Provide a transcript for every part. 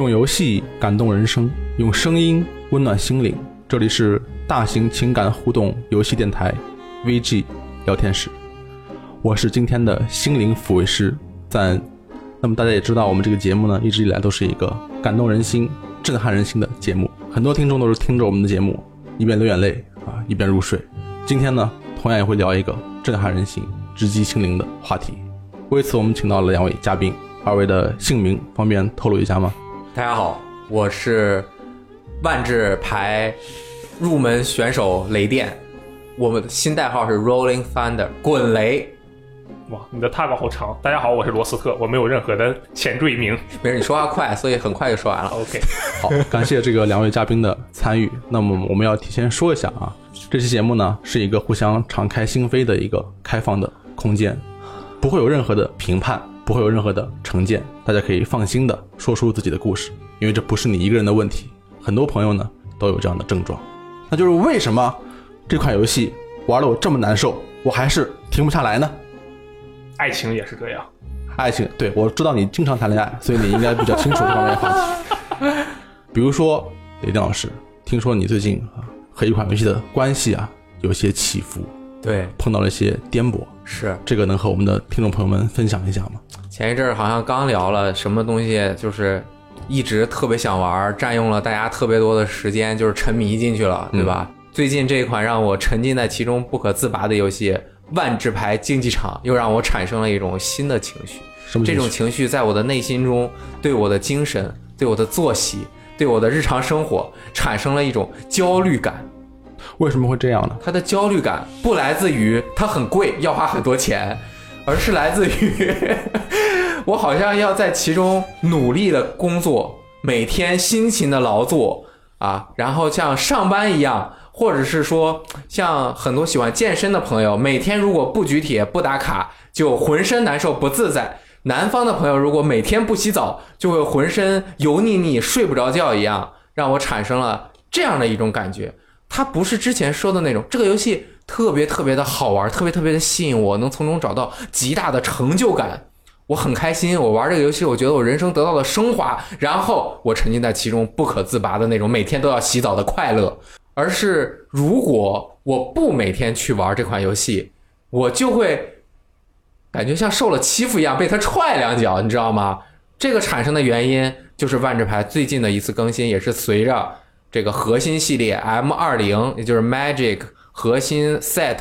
用游戏感动人生，用声音温暖心灵。这里是大型情感互动游戏电台 VG 聊天室，我是今天的心灵抚慰师赞恩。那么大家也知道，我们这个节目呢，一直以来都是一个感动人心、震撼人心的节目。很多听众都是听着我们的节目，一边流眼泪啊，一边入睡。今天呢，同样也会聊一个震撼人心、直击心灵的话题。为此，我们请到了两位嘉宾，二位的姓名方便透露一下吗？大家好，我是万智牌入门选手雷电，我们的新代号是 Rolling Thunder 滚雷。哇，你的 tag 好长！大家好，我是罗斯特，我没有任何的前缀名。没事，你说话快，所以很快就说完了。OK，好，感谢这个两位嘉宾的参与。那么我们要提前说一下啊，这期节目呢是一个互相敞开心扉的一个开放的空间，不会有任何的评判，不会有任何的成见，大家可以放心的说出自己的故事，因为这不是你一个人的问题，很多朋友呢都有这样的症状，那就是为什么这款游戏玩的我这么难受，我还是停不下来呢？爱情也是这样。爱情，对我知道你经常谈恋爱，所以你应该比较清楚这方面的话题。比如说，雷丁老师，听说你最近啊和一款游戏的关系啊有些起伏，对，碰到了一些颠簸，是这个能和我们的听众朋友们分享一下吗？前一阵儿好像刚聊了什么东西，就是一直特别想玩，占用了大家特别多的时间，就是沉迷进去了，对吧？最近这一款让我沉浸在其中不可自拔的游戏《万智牌竞技场》，又让我产生了一种新的情绪。这什么这种情绪在我的内心中，对我的精神、对我的作息、对我的日常生活产生了一种焦虑感。为什么会这样呢？他的焦虑感不来自于它很贵，要花很多钱，而是来自于 我好像要在其中努力的工作，每天辛勤的劳作啊，然后像上班一样，或者是说像很多喜欢健身的朋友，每天如果不举铁不打卡，就浑身难受不自在。南方的朋友如果每天不洗澡，就会浑身油腻腻、睡不着觉一样，让我产生了这样的一种感觉。它不是之前说的那种，这个游戏特别特别的好玩，特别特别的吸引我，能从中找到极大的成就感。我很开心，我玩这个游戏，我觉得我人生得到了升华，然后我沉浸在其中不可自拔的那种每天都要洗澡的快乐。而是如果我不每天去玩这款游戏，我就会感觉像受了欺负一样，被他踹两脚，你知道吗？这个产生的原因就是万智牌最近的一次更新，也是随着这个核心系列 M 二零，也就是 Magic 核心 Set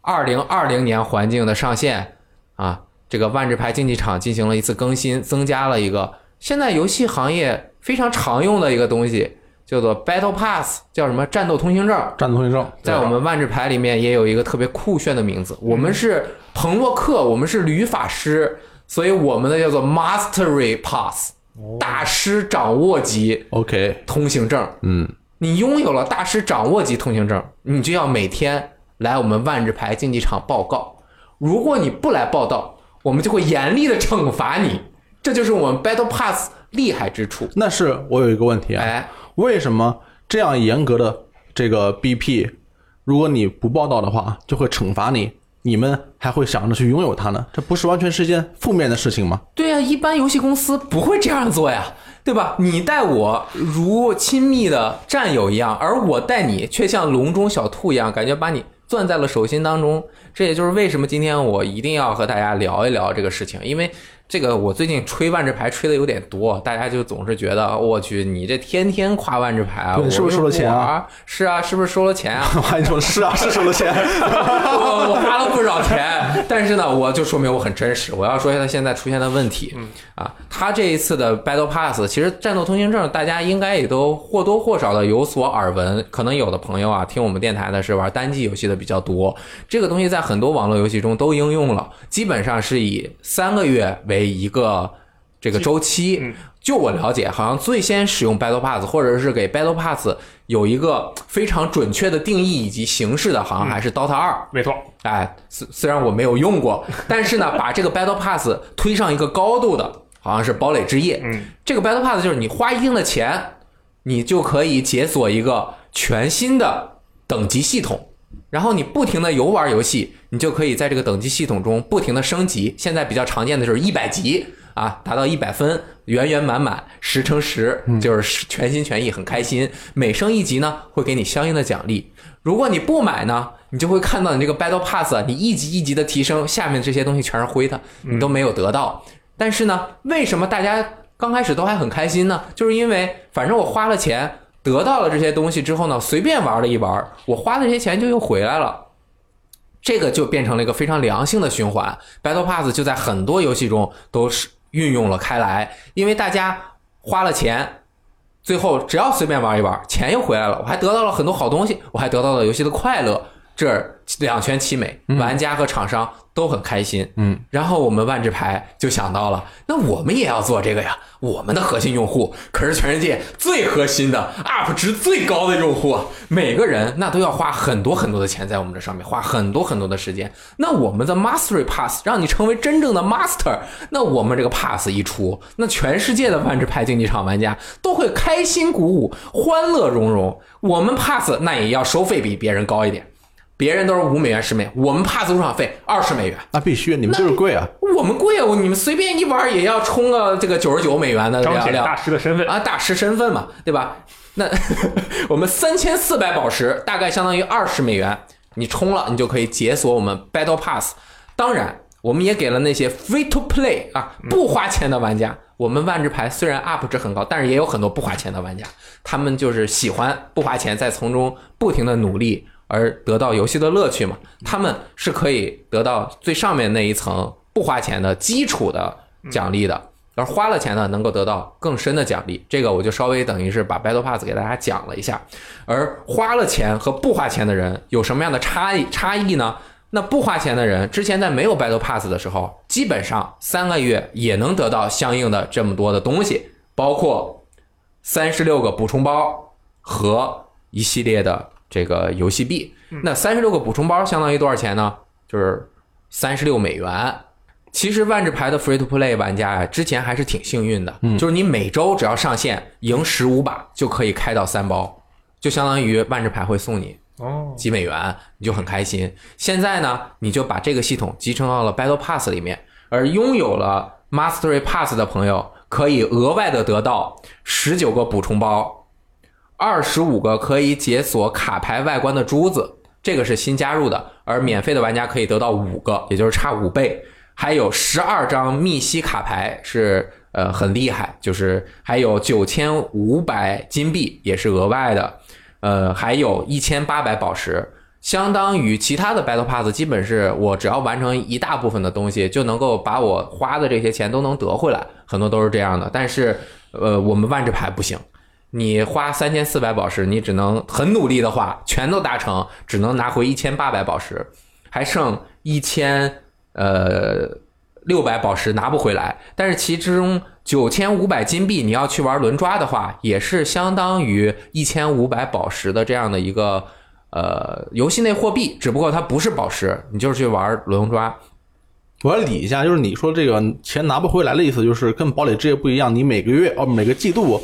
二零二零年环境的上线啊，这个万智牌竞技场进行了一次更新，增加了一个现在游戏行业非常常用的一个东西，叫做 Battle Pass，叫什么战斗通行证。战斗通行证在我们万智牌里面也有一个特别酷炫的名字，我们是彭洛克，我们是吕法师，所以我们的叫做 Mastery Pass，大师掌握级 OK，通行证。嗯，你拥有了大师掌握级通行证，你就要每天来我们万智牌竞技场报告。如果你不来报道，我们就会严厉的惩罚你。这就是我们 Battle Pass 厉害之处。那是我有一个问题啊，哎，为什么这样严格的这个 BP，如果你不报道的话，就会惩罚你？你们还会想着去拥有它呢？这不是完全是一件负面的事情吗？对呀、一般游戏公司不会这样做呀，对吧？你待我如亲密的战友一样，而我待你却像笼中小兔一样，感觉把你攥在了手心当中。这也就是为什么今天我一定要和大家聊一聊这个事情，因为这个我最近吹万智牌吹的有点多，大家就总是觉得我去，你这天天夸万智牌啊，我是不是收了钱啊？是啊，是不是收了钱啊？我还你说是啊，是收了钱。我我花了不少钱，但是呢，我就说明我很真实。我要说一下它现在出现的问题。嗯啊，他这一次的 Battle Pass，其实战斗通行证大家应该也都或多或少的有所耳闻。可能有的朋友啊，听我们电台的是玩单机游戏的比较多，这个东西在很多网络游戏中都应用了，基本上是以三个月为一个这个周期。嗯就我了解，好像最先使用 Battle Pass，或者是给 Battle Pass 有一个非常准确的定义以及形式的，好像还是 DOTA 二。没错，哎，虽虽然我没有用过，但是呢，把这个 Battle Pass 推上一个高度的，好像是堡垒之夜。嗯，这个 Battle Pass 就是你花一定的钱，你就可以解锁一个全新的等级系统，然后你不停的游玩游戏，你就可以在这个等级系统中不停的升级。现在比较常见的就是一百级啊，达到一百分，圆圆满满，十乘十，就是全心全意，很开心。每升一级呢，会给你相应的奖励。如果你不买呢，你就会看到你这个 Battle Pass，啊你一级一级的提升，下面这些东西全是灰的，你都没有得到。但是呢，为什么大家刚开始都还很开心呢？就是因为反正我花了钱得到了这些东西之后呢，随便玩了一玩，我花的这些钱就又回来了。这个就变成了一个非常良性的循环，Battle Pass 就在很多游戏中都是运用了开来，因为大家花了钱，最后只要随便玩一玩，钱又回来了，我还得到了很多好东西，我还得到了游戏的快乐，这两全其美，玩家和厂商都很开心。嗯，然后我们万智牌就想到了，那我们也要做这个呀。我们的核心用户可是全世界最核心的 UP 值最高的用户啊，每个人那都要花很多很多的钱在我们这上面，花很多很多的时间。那我们的 Mastery Pass 让你成为真正的 Master，那我们这个 Pass 一出，那全世界的万智牌竞技场玩家都会开心鼓舞，欢乐融融。我们 Pass 那也要收费比别人高一点。别人都是五美元、十美元，我们 pass 入场费二十美元，那必须，你们就是贵啊！我们贵啊！你们随便一玩也要充个这个九十九美元的彰显大师的身份啊，大师身份嘛，对吧？那 我们三千四百宝石大概相当于二十美元，你充了你就可以解锁我们 Battle Pass。当然，我们也给了那些 free to play 啊不花钱的玩家。我们万智牌虽然 up 值很高，但是也有很多不花钱的玩家，他们就是喜欢不花钱，在从中不停的努力。而得到游戏的乐趣嘛，他们是可以得到最上面那一层不花钱的基础的奖励的，而花了钱呢，能够得到更深的奖励。这个我就稍微等于是把 Battle Pass 给大家讲了一下。而花了钱和不花钱的人有什么样的差异差异呢？那不花钱的人之前在没有 Battle Pass 的时候，基本上三个月也能得到相应的这么多的东西，包括三十六个补充包和一系列的。这个游戏币，那三十六个补充包相当于多少钱呢？就是三十六美元。其实万智牌的 free to play 玩家呀，之前还是挺幸运的，就是你每周只要上线赢十五把就可以开到三包，就相当于万智牌会送你哦几美元，你就很开心。现在呢，你就把这个系统集成到了 Battle Pass 里面，而拥有了 Mastery Pass 的朋友可以额外的得到十九个补充包。二十五个可以解锁卡牌外观的珠子，这个是新加入的，而免费的玩家可以得到五个，也就是差五倍。还有十二张密西卡牌是呃很厉害，就是还有九千五百金币也是额外的，呃还有一千八百宝石，相当于其他的 Battle Pass 基本是我只要完成一大部分的东西，就能够把我花的这些钱都能得回来，很多都是这样的。但是呃我们万智牌不行。你花三千四百宝石，你只能很努力的话，全都达成，只能拿回一千八百宝石，还剩一千呃六百宝石拿不回来。但是其中九千五百金币，你要去玩轮抓的话，也是相当于一千五百宝石的这样的一个呃游戏内货币，只不过它不是宝石，你就是去玩轮抓。我要理一下，就是你说这个钱拿不回来的意思，就是跟堡垒之夜不一样，你每个月哦每个季度。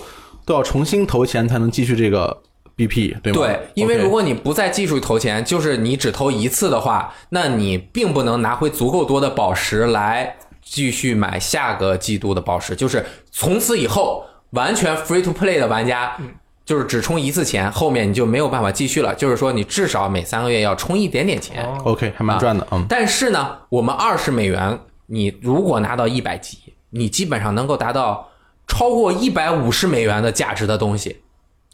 都要重新投钱才能继续这个 BP，对吗？对，因为如果你不再继续投钱，就是你只投一次的话，那你并不能拿回足够多的宝石来继续买下个季度的宝石。就是从此以后，完全 free to play 的玩家，就是只充一次钱，后面你就没有办法继续了。就是说，你至少每三个月要充一点点钱。OK，还蛮赚的，嗯。但是呢，我们二十美元，你如果拿到一百级，你基本上能够达到。超过一百五十美元的价值的东西，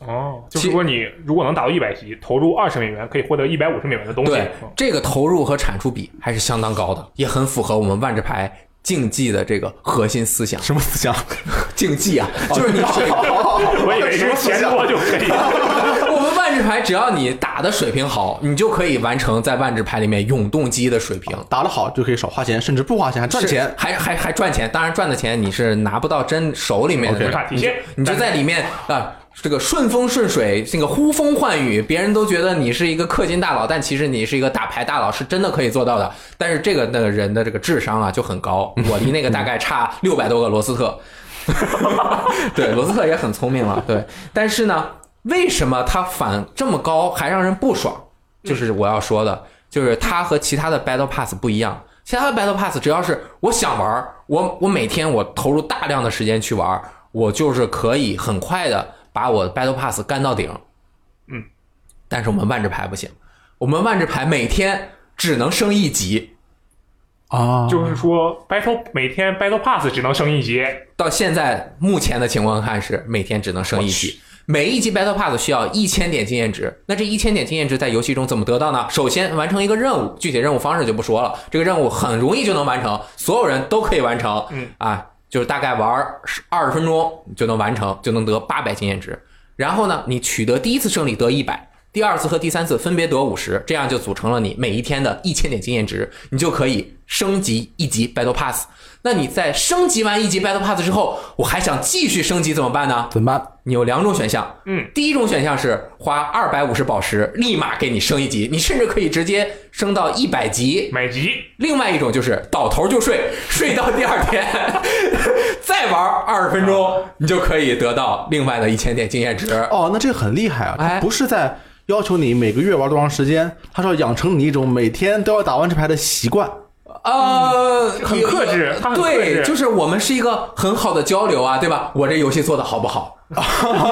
哦，就是说你如果能达到一百级，投入二十美元可以获得一百五十美元的东西。对，这个投入和产出比还是相当高的，也很符合我们万智牌竞技的这个核心思想。什么思想？竞技啊，就是你 我以为是钱多就可以。我们万智牌只要你打的水平好，你就可以完成在万智牌里面永动机的水平。打得好就可以少花钱，甚至不花钱还赚钱，还还还赚钱。当然赚的钱你是拿不到真手里面的，你你就在里面啊，这个顺风顺水，这个呼风唤雨，别人都觉得你是一个氪金大佬，但其实你是一个打牌大佬，是真的可以做到的。但是这个那个人的这个智商啊就很高，我离那个大概差六百多个罗斯特。对，罗斯特也很聪明了，对。但是呢，为什么他反这么高还让人不爽？就是我要说的，就是它和其他的 Battle Pass 不一样。其他的 Battle Pass 只要是我想玩儿，我我每天我投入大量的时间去玩儿，我就是可以很快的把我的 Battle Pass 干到顶。嗯，但是我们万智牌不行，我们万智牌每天只能升一级。啊，就是说 Battle 每天 Battle Pass 只能升一级，到现在目前的情况看是每天只能升一级，每一级 Battle Pass 需要一千点经验值。那这一千点经验值在游戏中怎么得到呢？首先完成一个任务，具体任务方式就不说了。这个任务很容易就能完成，所有人都可以完成。嗯啊，就是大概玩二十分钟就能完成，就能得八百经验值。然后呢，你取得第一次胜利得一百。第二次和第三次分别得五十，这样就组成了你每一天的一千点经验值，你就可以升级一级 Battle Pass。那你在升级完一级 Battle Pass 之后，我还想继续升级怎么办呢？怎么办？你有两种选项，嗯，第一种选项是花二百五十宝石，立马给你升一级，你甚至可以直接升到一百级。买级另外一种就是倒头就睡，睡到第二天，再玩二十分钟，你就可以得到另外的一千点经验值。哦，那这个很厉害啊！哎不是在要求你每个月玩多长时间，他说要养成你一种每天都要打完这牌的习惯。呃，很克制对，就是我们是一个很好的交流啊，对吧？我这游戏做的好不好？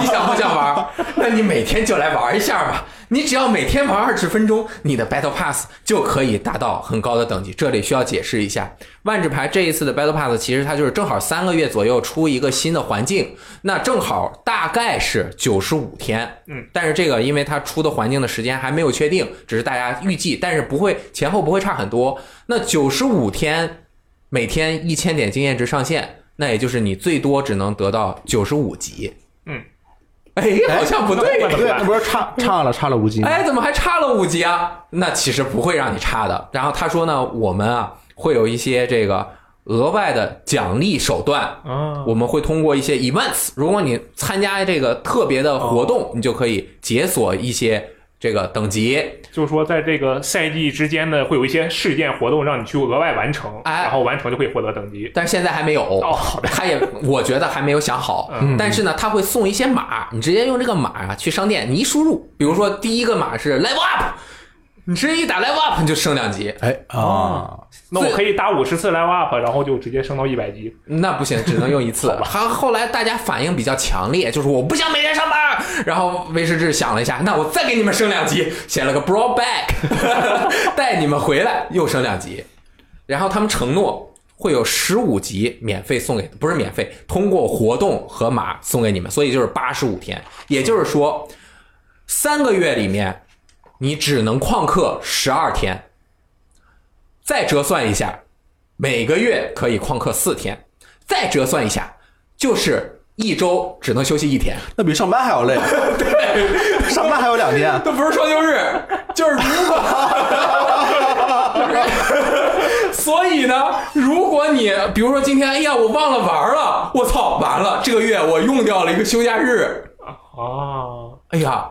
你想不想玩？那你每天就来玩一下吧。你只要每天玩二十分钟，你的 Battle Pass 就可以达到很高的等级。这里需要解释一下，万智牌这一次的 Battle Pass 其实它就是正好三个月左右出一个新的环境，那正好大概是九十五天。嗯，但是这个因为它出的环境的时间还没有确定，只是大家预计，但是不会前后不会差很多。那九十五天，每天一千点经验值上限，那也就是你最多只能得到九十五级。嗯，哎，好像不对。对，那不是差差了差了五级吗？哎，怎么还差了五级啊？那其实不会让你差的。然后他说呢，我们啊会有一些这个额外的奖励手段，啊，我们会通过一些 events，如果你参加这个特别的活动，你就可以解锁一些这个等级。就是说在这个赛季之间呢，会有一些事件活动让你去额外完成，哎然后完成就可以获得等级。但是现在还没有。哦，好的，他也，我觉得还没有想好。嗯但是呢，他会送一些码，你直接用这个码啊去商店，你一输入，比如说第一个码是 level up，你直接一打 level up 你就升两级。哎啊，那我可以打五十次 level up，然后就直接升到一百级。那不行，只能用一次。他后来大家反应比较强烈，就是我不想每天上班。然后威士忌想了一下，那我再给你们升两级，写了个 brought back，带你们回来又升两级。然后他们承诺会有十五级免费送给，不是免费，通过活动和码送给你们，所以就是八十五天，也就是说三个月里面你只能旷课十二天，再折算一下，每个月可以旷课四天，再折算一下，就是一周只能休息一天。那比上班还要累。对，上班还有两天。都不是双休日，就是如果，所以呢，如果你比如说今天，哎呀，我忘了玩了，我操，完了，这个月我用掉了一个休假日，啊，哎呀，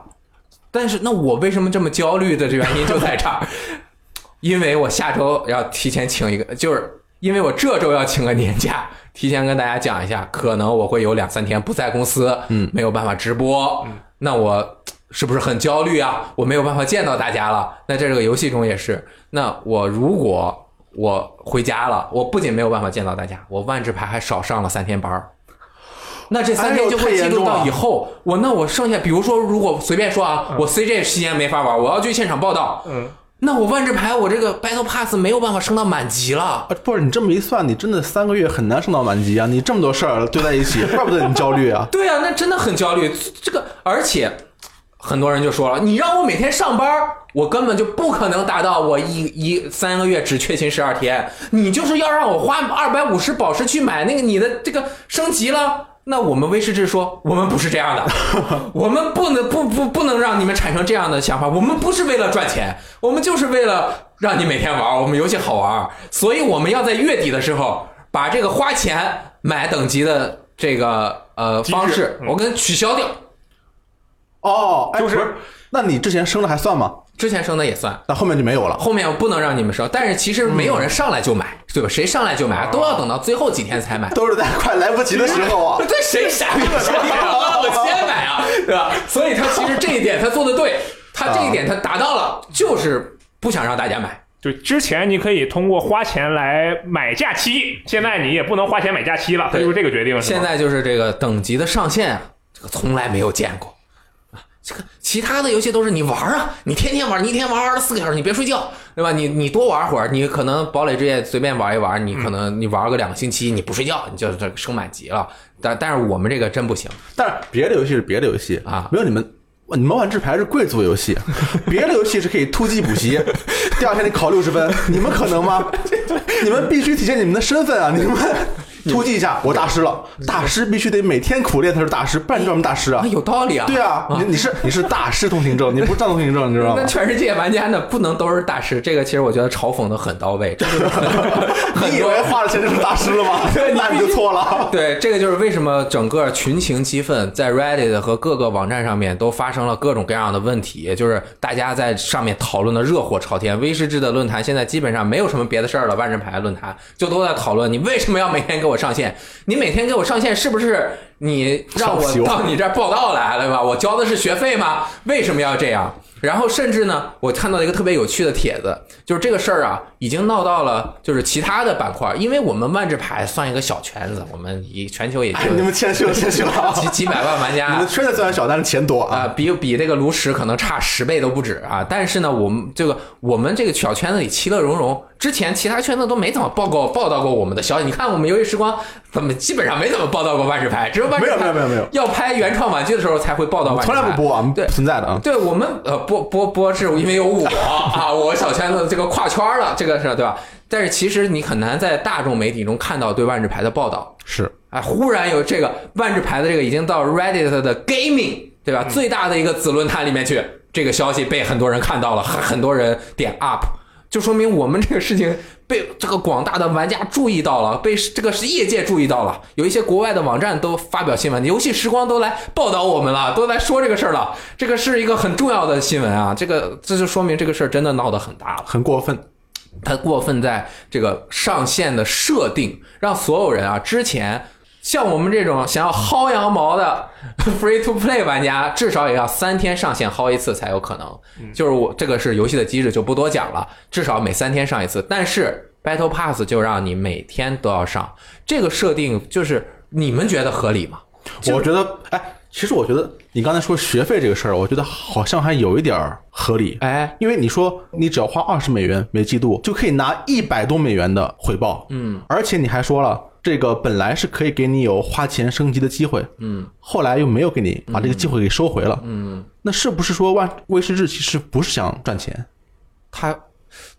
但是那我为什么这么焦虑的原因就在这儿，因为我下周要提前请一个，就是因为我这周要请个年假，提前跟大家讲一下，可能我会有两三天不在公司，嗯，没有办法直播，那我是不是很焦虑啊？我没有办法见到大家了。那在这个游戏中也是，那我如果我回家了，我不仅没有办法见到大家，我万智牌还少上了三天班儿。那这三天就会记录到以后，我那我剩下，比如说，如果随便说啊，我 CJ 期间没法玩，我要去现场报道，嗯，那我万智牌我这个 Battle Pass 没有办法升到满级了。啊，不是你这么一算，你真的三个月很难升到满级啊！你这么多事儿堆在一起，怪不得你焦虑啊！对啊，那真的很焦虑。这个，而且很多人就说了，你让我每天上班，我根本就不可能达到我一一三个月只缺勤十二天。你就是要让我花二百五十宝石去买那个你的这个升级了。那我们威士忌说，我们不是这样的，我们不能不不不能让你们产生这样的想法。我们不是为了赚钱，我们就是为了让你每天玩，我们游戏好玩。所以我们要在月底的时候把这个花钱买等级的这个呃方式，嗯我给它取消掉。哦，哎就是，那你之前升的还算吗？之前升的也算，那后面就没有了。后面我不能让你们升，但是其实没有人上来就买，对吧？谁上来就买，都要等到最后几天才买。都是在快来不及的时候啊！对，谁傻逼谁啊？我先买啊，对吧？所以他其实这一点他做的对，他这一点他达到了，就是不想让大家买。就之前你可以通过花钱来买假期，现在你也不能花钱买假期了，他就是这个决定。是吗现在就是这个等级的上限啊，这个从来没有见过啊。这个其他的游戏都是你玩啊，你天天玩，你一天玩二十四个小时，你别睡觉，对吧？你你多玩会儿，你可能堡垒之夜随便玩一玩，你可能你玩个两个星期，你不睡觉，你就这升满级了。但但是我们这个真不行，但是别的游戏是别的游戏啊没有你们。你们万智牌是贵族游戏，别的游戏是可以突击补习，第二天你考六十分，你们可能吗？你们必须体现你们的身份啊！你们 突击一下，我大师了，大师必须得每天苦练才是大师，不然你叫什么大师啊啊，？有道理啊。对啊，你你是你是大师通行证，你不是战斗通行证，你知道吗那？全世界玩家呢，不能都是大师，这个其实我觉得嘲讽的很到位，你以为花了钱就是大师了吗？那你就错了。对，这个就是为什么整个群情激愤，在 Reddit 和各个网站上面都发生了各种各样的问题，就是大家在上面讨论的热火朝天。威士忌的论坛现在基本上没有什么别的事儿了，万人牌论坛就都在讨论你为什么要每天给我上线？你每天给我上线是不是你让我到你这儿报道来了吧？我交的是学费吗？为什么要这样？然后甚至呢，我看到一个特别有趣的帖子，就是这个事儿啊，已经闹到了就是其他的板块，因为我们万智牌算一个小圈子，我们以全球也就哎，你们谦虚了，谦虚了。几几百万玩家你家们圈子虽然小，但是钱多啊、啊。比比这个炉石可能差十倍都不止啊！但是呢，我们这个我们这个小圈子里其乐融融，之前其他圈子都没怎么报告报道过我们的消息。你看我们游戏时光怎么基本上没怎么报道过万智牌，只有万智没有牌没有没有没有要拍原创玩具的时候才会报道万智从，来不播啊，对不存在的啊。对我们呃播播播是因为有我啊，我小圈子这个跨圈了，这个是对吧？但是其实你很难在大众媒体中看到对万智牌的报道。是，啊，忽然有这个万智牌的这个已经到 Reddit 的 gaming 对吧？最大的一个子论坛里面去，这个消息被很多人看到了，很很多人点 up，就说明我们这个事情被这个广大的玩家注意到了，被这个是业界注意到了，有一些国外的网站都发表新闻，游戏时光都来报道我们了，都来说这个事儿了，这个是一个很重要的新闻啊，这个这就说明这个事儿真的闹得很大了。很过分。它过分在这个上限的设定，让所有人啊，之前像我们这种想要薅羊毛的 free to play 玩家，至少也要三天上线薅一次才有可能。就是我这个是游戏的机制，就不多讲了，至少每三天上一次。但是 Battle Pass 就让你每天都要上，这个设定就是你们觉得合理吗？我觉得，哎，其实我觉得你刚才说学费这个事儿，我觉得好像还有一点儿合理。哎，因为你说你只要花二十美元每季度就可以拿一百多美元的回报，嗯，而且你还说了，这个本来是可以给你有花钱升级的机会，嗯，后来又没有给你把这个机会给收回了，嗯，那是不是说万威士忌其实不是想赚钱？他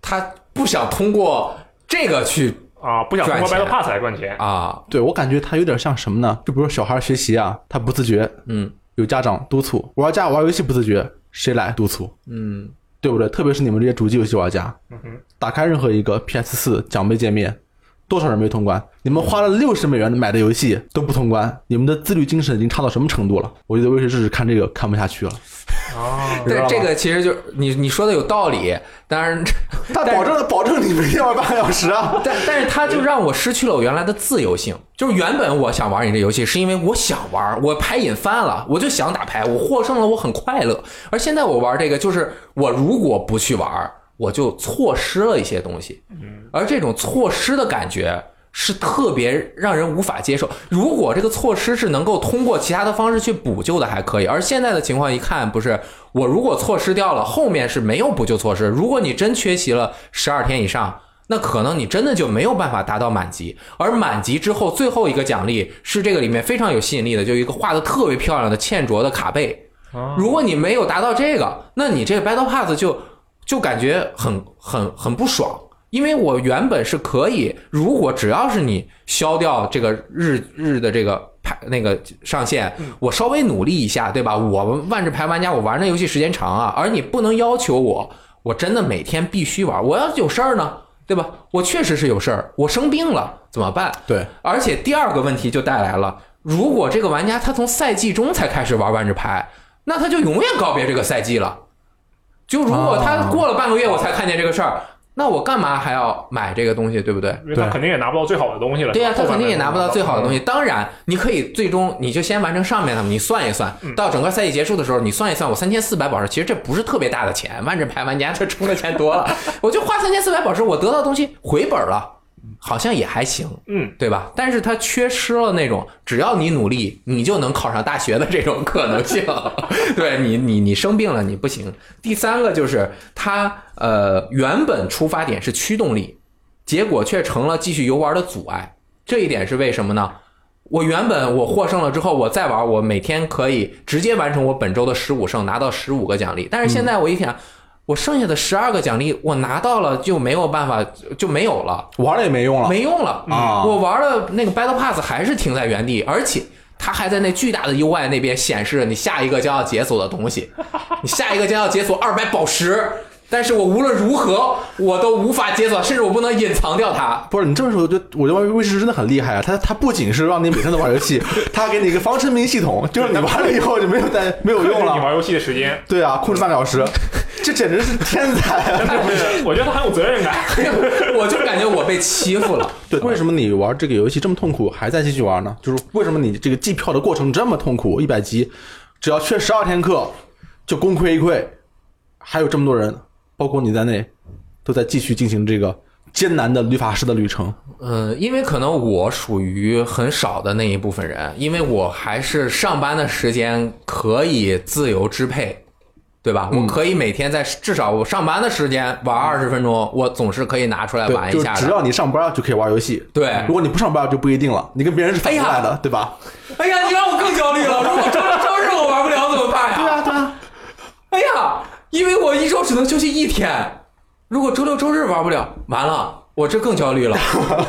他不想通过这个去啊，不想通过赚 Battle Pass 来赚钱。啊，对我感觉他有点像什么呢？就比如说小孩学习啊，他不自觉，嗯有家长督促；玩家玩游戏不自觉，谁来督促？嗯对不对？特别是你们这些主机游戏玩家，嗯哼，打开任何一个 PS 四奖杯界面，多少人没通关？你们花了六十美元买的游戏都不通关，你们的自律精神已经差到什么程度了？我觉得威士忌看这个看不下去了。啊，知道吗对，这个其实就你你说的有道理，当然，他保证保证你每天玩半个小时啊！但但是它就让我失去了我原来的自由性。就是原本我想玩你这游戏，是因为我想玩，我牌瘾犯了，我就想打牌，我获胜了，我很快乐。而现在我玩这个，就是我如果不去玩，我就错失了一些东西。而这种错失的感觉是特别让人无法接受。如果这个错失是能够通过其他的方式去补救的，还可以。而现在的情况一看，不是我如果错失掉了，后面是没有补救措施。如果你真缺席了十二天以上，那可能你真的就没有办法达到满级。而满级之后，最后一个奖励是这个里面非常有吸引力的，就一个画的特别漂亮的欠卓的卡背。啊如果你没有达到这个，那你这个 Battle Pass 就就感觉很很很不爽。因为我原本是可以，如果只要是你消掉这个日日的这个排那个上限，我稍微努力一下，对吧？我们万智牌玩家，我玩这游戏时间长啊，而你不能要求我，我真的每天必须玩。我要是有事儿呢，对吧？我确实是有事儿，我生病了怎么办？对，而且第二个问题就带来了，如果这个玩家他从赛季中才开始玩万智牌，那他就永远告别这个赛季了。就如果他过了半个月我才看见这个事儿，那我干嘛还要买这个东西，对不对？因为他肯定也拿不到最好的东西了。对呀、他肯定也拿不到最好的东。西。当然，你可以最终你就先完成上面的，你算一算，到整个赛季结束的时候，你算一算，我三千四百宝石，其实这不是特别大的钱，万智牌玩家他充的钱多了，我就花三千四百宝石，我得到的东西回本了，好像也还行。嗯，对吧？但是它缺失了那种只要你努力，你就能考上大学的这种可能性。对你，你你生病了你不行。第三个就是它呃原本出发点是驱动力，结果却成了继续游玩的阻碍。这一点是为什么呢？我原本我获胜了之后，我再玩，我每天可以直接完成我本周的十五胜，拿到十五个奖励。但是现在我一想，我剩下的十二个奖励我拿到了就没有办法就没有了。玩了也没用了。没用了啊我玩了那个 Battle Pass 还是停在原地，而且它还在那巨大的 UI 那边显示你下一个将要解锁的东西，你下一个将要解锁二百宝石，但是我无论如何我都无法解锁，甚至我不能隐藏掉它。不是你这么说，我觉得我觉得威士真的很厉害啊！它它不仅是让你每天都玩游戏，它还给你一个防沉迷系统，就是你玩了以后就没有再没有用了。你玩游戏的时间，对啊，控制半个小时，这简直是天才啊！我觉得他很有责任感。我就感觉我被欺负了。对，为什么你玩这个游戏这么痛苦，还在继续玩呢？就是为什么你这个计票的过程这么痛苦？一百级，只要缺十二天课就功亏一篑，还有这么多人，包括你在内，都在继续进行这个艰难的律法师的旅程。嗯，因为可能我属于很少的那一部分人，因为我还是上班的时间可以自由支配，对吧？嗯我可以每天在至少我上班的时间玩二十分钟，我总是可以拿出来玩一下的。只要你上班就可以玩游戏。对如果你不上班就不一定了，你跟别人是反过来的，对吧？哎呀，你让我更焦虑了。如果周六周日我玩不了怎么办呀？对啊，对啊。哎呀，因为我一周只能休息一天，如果周六周日玩不了，完了。我这更焦虑了，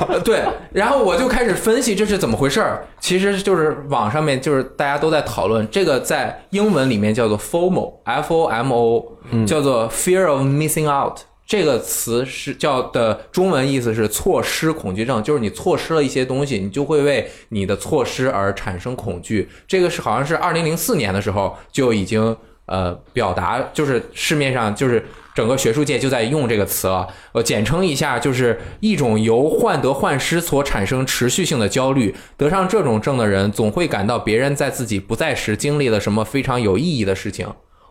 呃 对，然后我就开始分析这是怎么回事儿。其实就是网上面就是大家都在讨论这个，在英文里面叫做 FOMO，F O M O，叫做 Fear of Missing Out。这个词是叫的中文意思是错失恐惧症，就是你错失了一些东西，你就会为你的错失而产生恐惧。这个是好像是二零零四年的时候就已经呃表达，就是市面上就是整个学术界就在用这个词了。呃，简称一下，就是一种由患得患失所产生持续性的焦虑。得上这种症的人，总会感到别人在自己不在时经历了什么非常有意义的事情。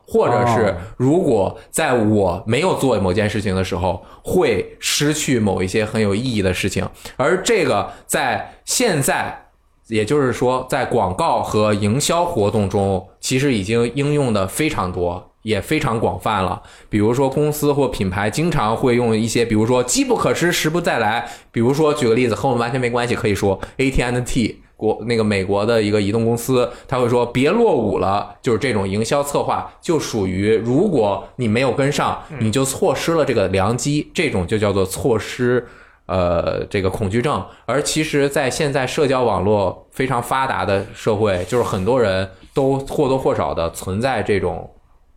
或者是哦如果在我没有做某件事情的时候，会失去某一些很有意义的事情，而这个在现在，也就是说，在广告和营销活动中，其实已经应用的非常多。也非常广泛了，比如说公司或品牌经常会用一些，比如说机不可失，时不再来。比如说举个例子，和我们完全没关系，可以说 AT&T 国那个美国的一个移动公司，他会说别落伍了，就是这种营销策划就属于，如果你没有跟上，你就错失了这个良机，这种就叫做错失。呃，这个恐惧症，而其实，在现在社交网络非常发达的社会，就是很多人都或多或少的存在这种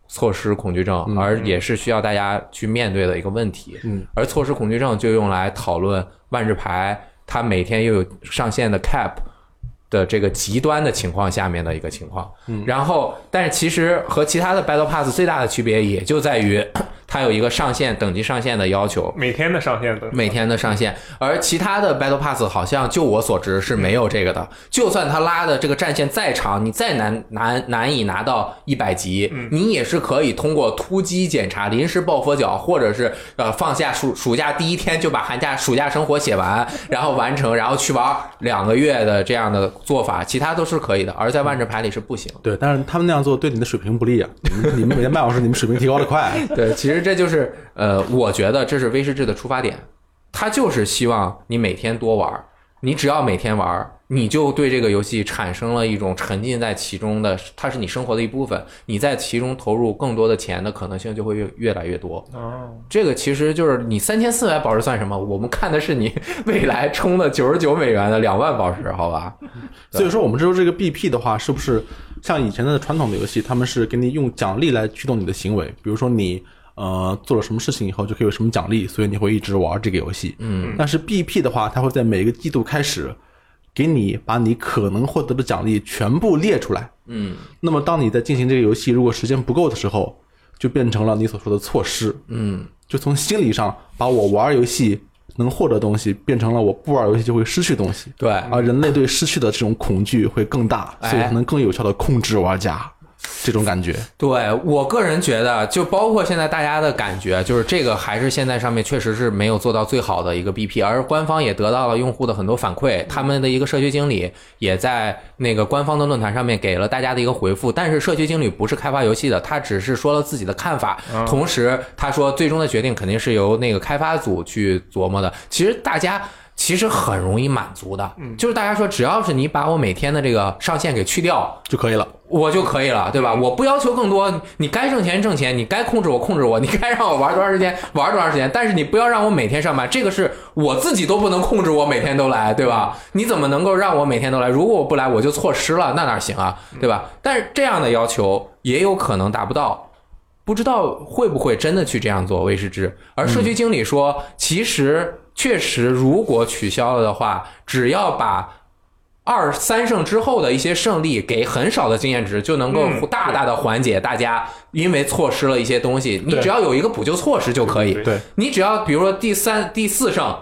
错失恐惧症，而也是需要大家去面对的一个问题。嗯，而错失恐惧症就用来讨论万智牌，它每天又有上限的 cap 的这个极端的情况下面的一个情况。嗯，然后，但是其实和其他的 Battle Pass 最大的区别也就在于，它有一个上限等级上限的要求。每天的上限的，每天的上限，而其他的 Battle Pass 好像就我所知是没有这个的。就算他拉的这个战线再长，你再难难难以拿到一百级，你也是可以通过突击检查、临时抱佛脚，或者是呃放假暑暑假第一天就把寒假暑假生活写完，然后完成，然后去玩两个月的这样的做法，其他都是可以的。而在万智牌里是不行。对，但是他们那样做对你的水平不利啊！你们你们每天半小时，你们水平提高的快。对，其实这就是呃，我觉得这是威士忌的出发点，他就是希望你每天多玩，你只要每天玩，你就对这个游戏产生了一种沉浸在其中的，它是你生活的一部分，你在其中投入更多的钱的可能性就会越越来越多。哦，这个其实就是你三千四百宝石算什么？我们看的是你未来充的九十九美元的两万宝石，好吧？所以说，我们说这个 BP 的话，是不是像以前的传统的游戏，他们是给你用奖励来驱动你的行为？比如说你呃做了什么事情以后，就可以有什么奖励，所以你会一直玩这个游戏。嗯，但是 BP 的话，它会在每个季度开始给你把你可能获得的奖励全部列出来。嗯那么当你在进行这个游戏，如果时间不够的时候，就变成了你所说的措施。嗯，就从心理上把我玩游戏能获得东西变成了我不玩游戏就会失去东西，对，而人类对失去的这种恐惧会更大，哎所以才能更有效的控制玩家。这种感觉，对我个人觉得，就包括现在大家的感觉，就是这个还是现在上面确实是没有做到最好的一个 BP，而官方也得到了用户的很多反馈，他们的一个社区经理也在那个官方的论坛上面给了大家的一个回复。但是社区经理不是开发游戏的，他只是说了自己的看法，同时他说最终的决定肯定是由那个开发组去琢磨的。其实大家。其实很容易满足的，就是大家说，只要是你把我每天的这个上限给去掉，就可以了。我就可以了，对吧？我不要求更多，你该挣钱挣钱，你该控制我控制我，你该让我玩多长时间玩多长时间，但是你不要让我每天上班，这个是我自己都不能控制，我每天都来，对吧？你怎么能够让我每天都来？如果我不来，我就错失了，那哪行啊，对吧？但是这样的要求也有可能达不到，不知道会不会真的去这样做，未知之。而社区经理说，其实确实，如果取消了的话，只要把二三胜之后的一些胜利给很少的经验值，就能够嗯大大的缓解大家因为错失了一些东西。你只要有一个补救措施就可以。对对，你只要比如说第三、第四胜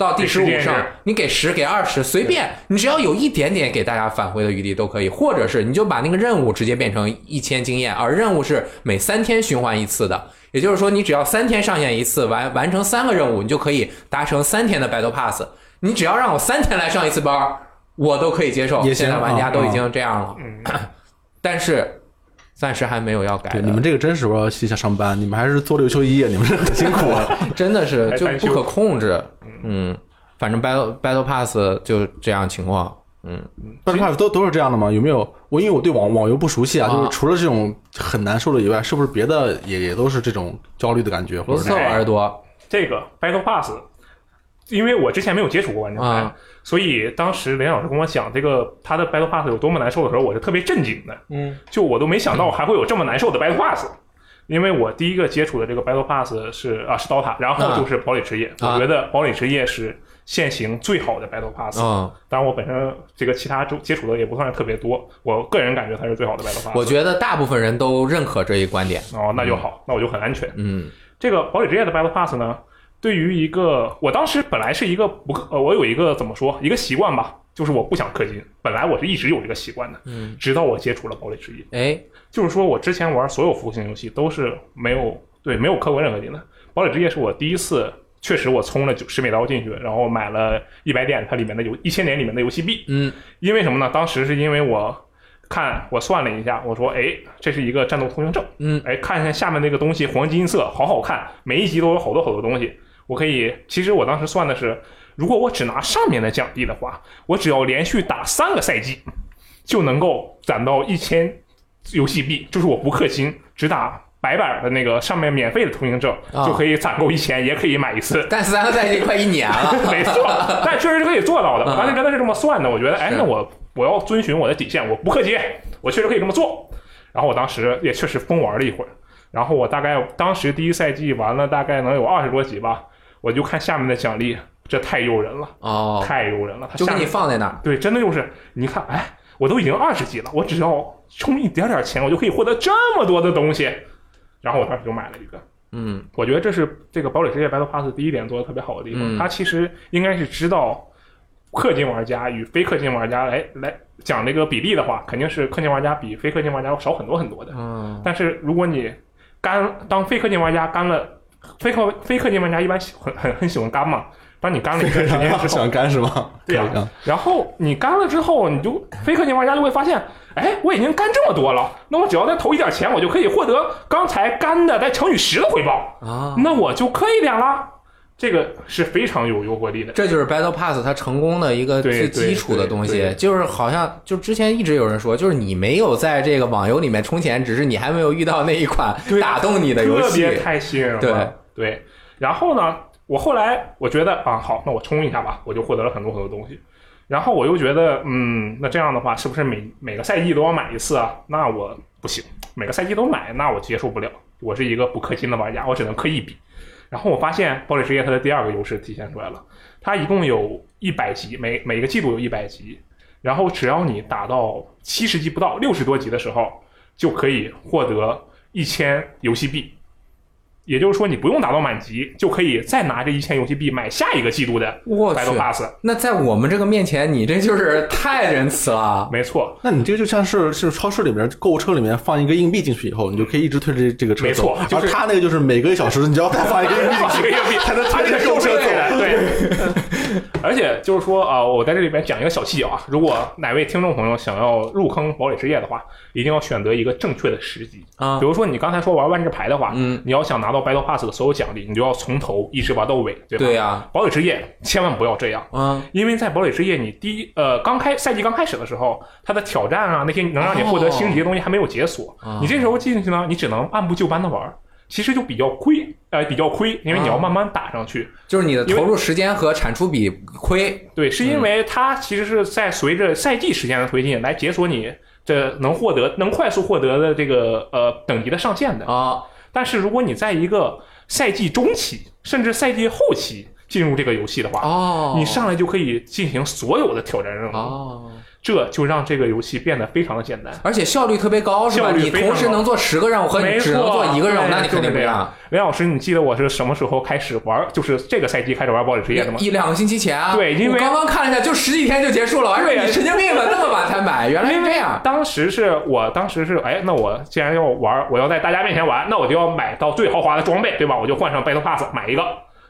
到第十五胜给十点，你给十、给二十，随便，你只要有一点点给大家返回的余地都可以，或者是你就把那个任务直接变成一千经验，而任务是每三天循环一次的。也就是说，你只要三天上线一次，完完成三个任务，你就可以达成三天的 Battle Pass。你只要让我三天来上一次班儿，我都可以接受。现在玩家都已啊经这样了，嗯，但是暂时还没有要改对，你们这个真是玩游戏想上班，你们还是做六休一，你们是很辛苦啊。真的是就不可控制。嗯，反正 Battle Battle Pass 就这样情况。嗯，Battle Pass 都都是这样的吗？有没有？我因为我对网网游不熟悉啊，啊就是除了这种很难受的以外，是不是别的也也都是这种焦虑的感觉？或罗斯特者是玩的多这个 Battle Pass，因为我之前没有接触过啊，所以当时雷老师跟我讲这个他的 Battle Pass 有多么难受的时候，我是特别震惊的。嗯，就我都没想到还会有这么难受的 Battle Pass。因为我第一个接触的这个 Battle Pass 是啊是 DOTA，然后就是堡垒之夜，啊我觉得堡垒之夜是现行最好的 Battle Pass。嗯，当然我本身这个其他接接触的也不算是特别多，我个人感觉它是最好的 Battle Pass。我觉得大部分人都认可这一观点。哦，那就好，那我就很安全。嗯这个堡垒之夜的 Battle Pass 呢，对于一个我当时本来是一个不氪呃，我有一个怎么说一个习惯吧，就是我不想氪金，本来我是一直有这个习惯的，嗯，直到我接触了堡垒之夜，哎，就是说我之前玩所有服务型游戏都是没有对没有氪过任何金的，堡垒之夜是我第一次。确实，我充了九十美刀进去，然后买了一百点它里面的游一千点里面的游戏币。嗯因为什么呢？当时是因为我看我算了一下，我说，哎，这是一个战斗通行证。嗯，哎，看一下下面那个东西，黄金色，好好看，每一集都有好多好多东西。我可以，其实我当时算的是，如果我只拿上面的奖励的话，我只要连续打三个赛季，就能够攒到一千游戏币，就是我不氪金，只打白板的那个上面免费的通行证，啊就可以攒够一千，也可以买一次。但三个赛季快一年了。没错，但确实是可以做到的。当时真的是这么算的，我觉得，哎，那我我要遵循我的底线，我不氪金，我确实可以这么做。然后我当时也确实疯玩了一会儿，然后我大概当时第一赛季玩了大概能有二十多集吧，我就看下面的奖励，这太诱人了，哦，太诱人了。它就给你放在那儿。对，真的就是你看，哎，我都已经二十级了，我只要充一点点钱，我就可以获得这么多的东西。然后我当时就买了一个，嗯我觉得这是这个堡垒之夜 Battle Pass 第一点做的特别好的地方，嗯它其实应该是知道氪金玩家与非氪金玩家来来讲这个比例的话，肯定是氪金玩家比非氪金玩家要少很多很多的。嗯但是如果你干当非氪金玩家干了，非氪非氪金玩家一般喜很很很喜欢干嘛，当你干了一段时间之后喜欢，干是吗？对呀啊然后你干了之后，你就非氪金玩家就会发现，哎，我已经干这么多了，那我只要再投一点钱，我就可以获得刚才干的再乘以十的回报。啊，那我就氪一点了。这个是非常有诱惑力的。这就是 Battle Pass 它成功的一个最基础的东西，就是好像就之前一直有人说，就是你没有在这个网游里面充钱，只是你还没有遇到那一款打动你的游戏特别。太吸引人了。对对然后呢，我后来我觉得啊，好，那我充一下吧，我就获得了很多很多东西。然后我又觉得，嗯，那这样的话，是不是每每个赛季都要买一次啊？那我不行，每个赛季都买，那我接受不了。我是一个不氪金的玩家，我只能氪一笔。然后我发现《堡垒之夜》它的第二个优势体现出来了，它一共有一百级，每每个季度有一百级，然后只要你打到七十级不到六十多级的时候，就可以获得一千游戏币。也就是说你不用达到满级，就可以再拿这一千游戏币买下一个季度的我 Battle，Pass。那在我们这个面前，你这就是太仁慈了。没错，那你这个就像是是超市里面购物车里面放一个硬币进去以后，你就可以一直推着这这个车走。没错就是而他那个就是每隔一小时你就要再放一个硬币进放去，一个硬币才能推着购物车走。对，而且就是说啊、我在这里边讲一个小细节啊，如果哪位听众朋友想要入坑堡垒之夜的话，一定要选择一个正确的时机。啊。比如说你刚才说玩万智牌的话，嗯，你要想拿到 Battle Pass 的所有奖励，你就要从头一直玩到尾，对吧？对呀。堡垒之夜千万不要这样。嗯，因为在堡垒之夜，你第一呃刚开赛季刚开始的时候，它的挑战啊那些能让你获得星级的东西还没有解锁，哦你这时候进去呢，你只能按部就班的玩，其实就比较亏，呃比较亏，因为你要啊慢慢打上去。就是你的投入时间和产出比亏。对，是因为它其实是在随着赛季时间的推进来解锁你这能获得能快速获得的这个呃等级的上限的。啊，但是如果你在一个赛季中期甚至赛季后期进入这个游戏的话，哦，你上来就可以进行所有的挑战任务，哦，这就让这个游戏变得非常的简单。而且效率特别高，是吧？你同时能做十个任务和你没只能做一个任务，那你肯定不一样。梁老师，你记得我是什么时候开始玩？就是这个赛季开始玩堡垒之夜的吗？一两个星期前啊，对因为我刚刚看了一下，就十几天就结束了。对哎，你神经病吧？那么晚才买，原来是这样。当时是我当时是哎，那我既然要玩，我要在大家面前玩，那我就要买到最豪华的装备，对吧？我就换上 Battle Pass 买一个，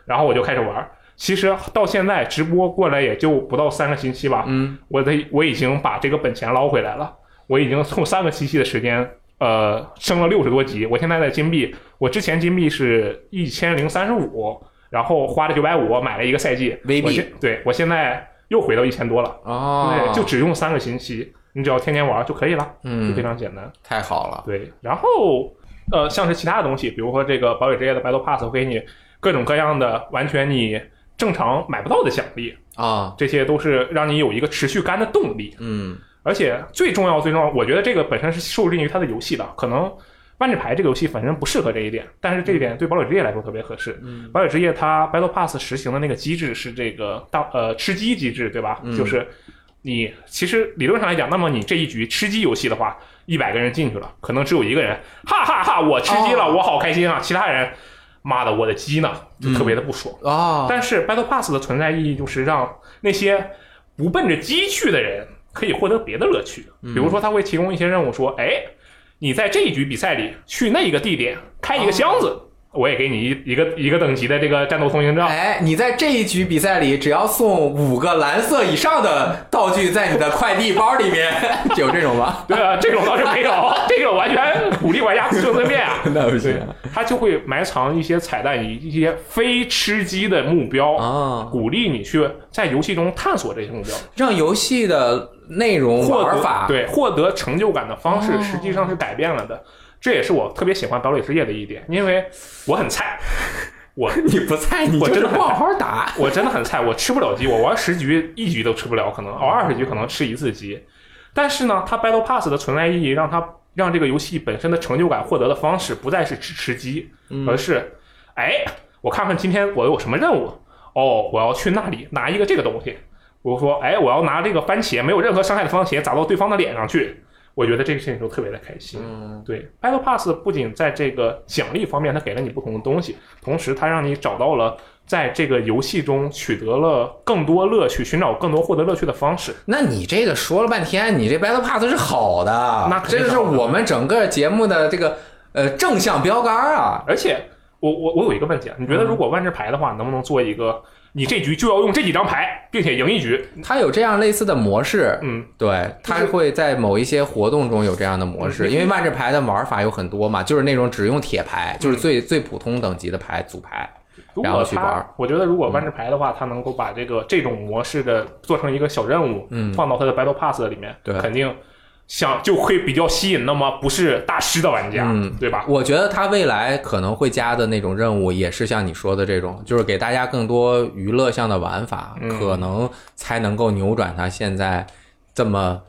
然后我就开始玩。其实到现在直播过来也就不到三个星期吧，嗯，我的我已经把这个本钱捞回来了，我已经从三个星期的时间，呃，升了六十多级。我现在的金币，我之前金币是一千零三十五，然后花了九百五买了一个赛季微币对我现在又回到一千多了。哦，对，就只用三个星期，你只要天天玩就可以了，嗯就非嗯，常简单。太好了。对，然后呃，像是其他的东西，比如说这个堡垒之夜的 Battle Pass 会给你各种各样的完全你正常买不到的奖励，啊，这些都是让你有一个持续干的动力。嗯而且最重要最重要，我觉得这个本身是受制于它的游戏的，可能。万智牌这个游戏本身不适合这一点，但是这一点对堡垒之夜来说特别合适。嗯堡垒之夜它 Battle Pass 实行的那个机制是这个大呃吃鸡机制，对吧？嗯就是你其实理论上来讲，那么你这一局吃鸡游戏的话，一百个人进去了，可能只有一个人，哈哈哈我吃鸡了，哦我好开心啊！其他人，妈的，我的鸡呢？就特别的不爽。啊，但是 Battle Pass 的存在意义就是让那些不奔着鸡去的人可以获得别的乐趣，比如说他会提供一些任务，说，哎，你在这一局比赛里去那一个地点开一个箱子，我也给你一一个一个等级的这个战斗通行证。哎，你在这一局比赛里，只要送五个蓝色以上的道具在你的快递包里面，有这种吗？对啊，这种倒是没有，这种完全鼓励玩家自生自灭啊。那不行，他就会埋藏一些彩蛋，以一些非吃鸡的目标，啊，鼓励你去在游戏中探索这些目标。让游戏的内容获得玩法对获得成就感的方式哦实际上是改变了的。这也是我特别喜欢堡垒之夜的一点，因为我很菜，我 你不菜，你就是不我真的不好好打。我真的很菜，我吃不了鸡，我玩十局一局都吃不了，可能熬二十局可能吃一次鸡。但是呢，它 Battle Pass 的存在意义让它让这个游戏本身的成就感获得的方式不再是只吃鸡，而是哎，我看看今天我有什么任务哦，我要去那里拿一个这个东西，比如说哎，我要拿这个番茄没有任何伤害的番茄砸到对方的脸上去。我觉得这个事情就特别的开心。嗯，对，Battle Pass 不仅在这个奖励方面，它给了你不同的东西，同时它让你找到了在这个游戏中取得了更多乐趣，寻找更多获得乐趣的方式。那你这个说了半天，你这 Battle Pass 是好的，那这是是我们整个节目的这个呃正向标杆啊。而且，我我我有一个问题啊，你觉得如果万智牌的话，能不能做一个你这局就要用这几张牌，并且赢一局？它有这样类似的模式，嗯，对，它会在某一些活动中有这样的模式，嗯因为万智牌的玩法有很多嘛，就是那种只用铁牌，就是最最普通等级的牌组牌。然后去玩，我觉得如果万智牌的话，它能够把这个这种模式的做成一个小任务，嗯放到它的 Battle Pass 里面，对肯定想就会比较吸引那么不是大师的玩家，嗯对吧？我觉得他未来可能会加的那种任务，也是像你说的这种，就是给大家更多娱乐向的玩法，嗯可能才能够扭转他现在这么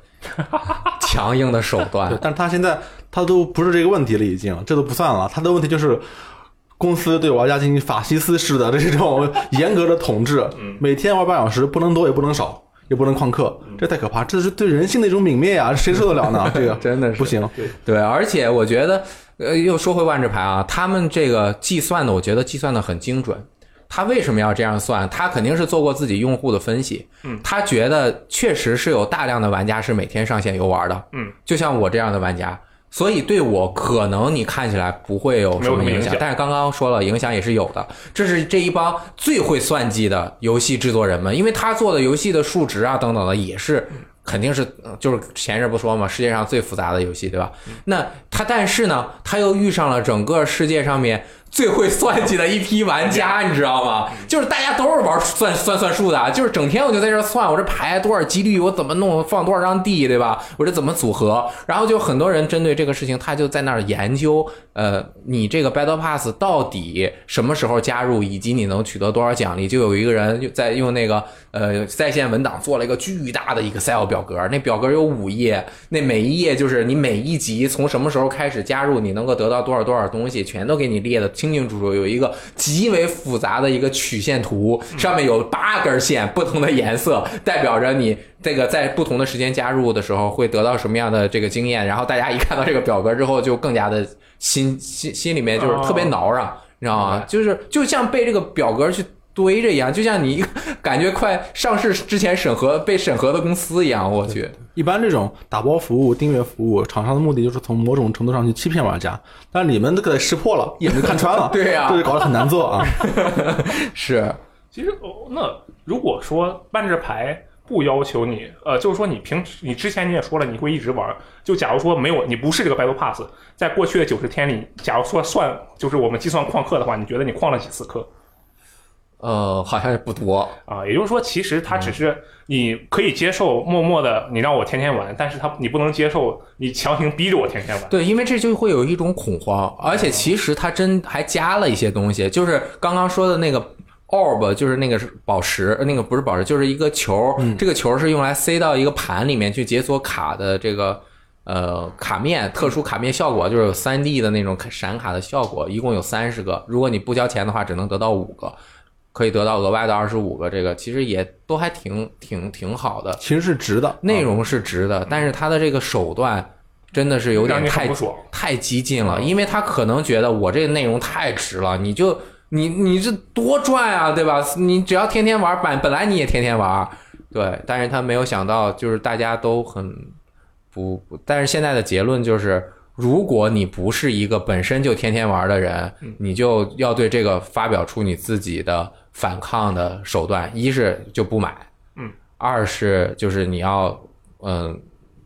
强硬的手对段。但是他现在他都不是这个问题了，已经这都不算了。他的问题就是公司对玩家进行法西斯式的这种严格的统治，嗯每天玩半小时，不能多也不能少，也不能旷课，这太可怕，这是对人性的一种泯灭啊！谁受得了呢？这个 真的是不行。对，而且我觉得，呃，又说回万智牌啊，他们这个计算的，我觉得计算的很精准。他为什么要这样算？他肯定是做过自己用户的分析，嗯，他觉得确实是有大量的玩家是每天上线游玩的，嗯，就像我这样的玩家，所以对我可能你看起来不会有什么影响但是刚刚说了，影响也是有的。这是这一帮最会算计的游戏制作人们，因为他做的游戏的数值啊等等的也是。肯定是，呃就是前日不说嘛，世界上最复杂的游戏，对吧？那他，但是呢，他又遇上了整个世界上面最会算计的一批玩家，你知道吗？就是大家都是玩算算算数的，啊就是整天我就在这儿算，我这牌多少几率，我怎么弄，放多少张地，对吧？我这怎么组合？然后就很多人针对这个事情，他就在那儿研究，呃，你这个 Battle Pass 到底什么时候加入，以及你能取得多少奖励？就有一个人在用那个呃在线文档做了一个巨大的 Excel 表格，那表格有五页，那每一页就是你每一集从什么时候开始加入，你能够得到多少多少东西，全都给你列的清清楚楚，有一个极为复杂的一个曲线图，上面有八根线，不同的颜色，代表着你这个在不同的时间加入的时候会得到什么样的这个经验。然后大家一看到这个表格之后，就更加的心心心里面就是特别挠嚷，你知道吗？就是就像被这个表格去。堆着一样，就像你一个感觉快上市之前审核被审核的公司一样，我去。一般这种打包服务、订阅服务，厂商的目的就是从某种程度上去欺骗玩家，但是你们这个识破了，一眼就看穿了，对呀搞得很难做啊。是，其实哦，那如果说万智牌不要求你，呃，就是说你平时你之前你也说了你会一直玩，就假如说没有你不是这个 Battle Pass，在过去的九十天里，假如说算就是我们计算旷课的话，你觉得你旷了几次课呃，好像也不多。啊？也就是说，其实它只是你可以接受默默的你让我天天玩，但是它你不能接受你强行逼着我天天玩。对，因为这就会有一种恐慌，而且其实它真还加了一些东西，就是刚刚说的那个 orb，就是那个是宝石，呃那个不是宝石，就是一个球，这个球是用来塞到一个盘里面去解锁卡的这个。呃，卡面特殊卡面效果就是有三 D 的那种闪卡的效果，一共有三十个。如果你不交钱的话，只能得到五个，可以得到额外的二十五个。这个其实也都还挺挺挺好的，其实是值的，内容是值的，但是他的这个手段真的是有点太爽。太激进了，因为他可能觉得我这个内容太值了，你就你你这多赚啊，对吧？你只要天天玩，本本来你也天天玩，对，但是他没有想到，就是大家都很不，不但是现在的结论就是。如果你不是一个本身就天天玩的人，你就要对这个发表出你自己的反抗的手段。一是就不买，嗯，二是就是你要，嗯，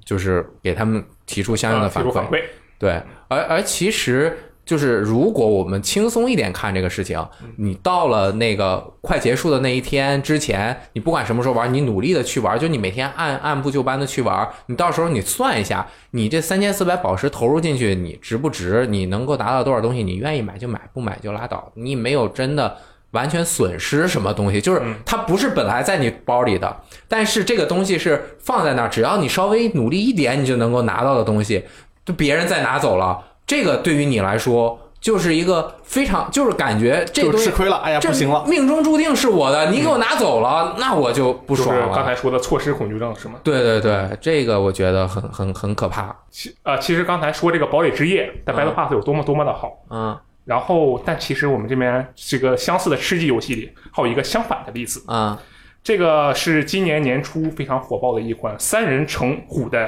就是给他们提出相应的。反馈，对，而而其实就是，如果我们轻松一点看这个事情，你到了那个快结束的那一天之前，你不管什么时候玩，你努力的去玩，就你每天按按部就班的去玩，你到时候你算一下，你这三千四百宝石投入进去，你值不值？你能够达到多少东西？你愿意买就买，不买就拉倒。你没有真的。完全损失什么东西，就是它不是本来在你包里的，但是这个东西是放在那儿，只要你稍微努力一点，你就能够拿到的东西，就别人再拿走了，这个对于你来说就是一个非常，就是感觉这就东西吃亏了，哎呀，不行了，命中注定是我的，你给我拿走了，那我就不就是爽了。刚才说的错失恐惧症是吗？对对对，这个我觉得很很很可怕。其呃，其实刚才说这个堡垒之夜在 Battle Pass 有多么多么的好，嗯然后但其实我们这边这个相似的吃鸡游戏里还有一个相反的例子，啊。这个是今年年初非常火爆的一款三人成虎的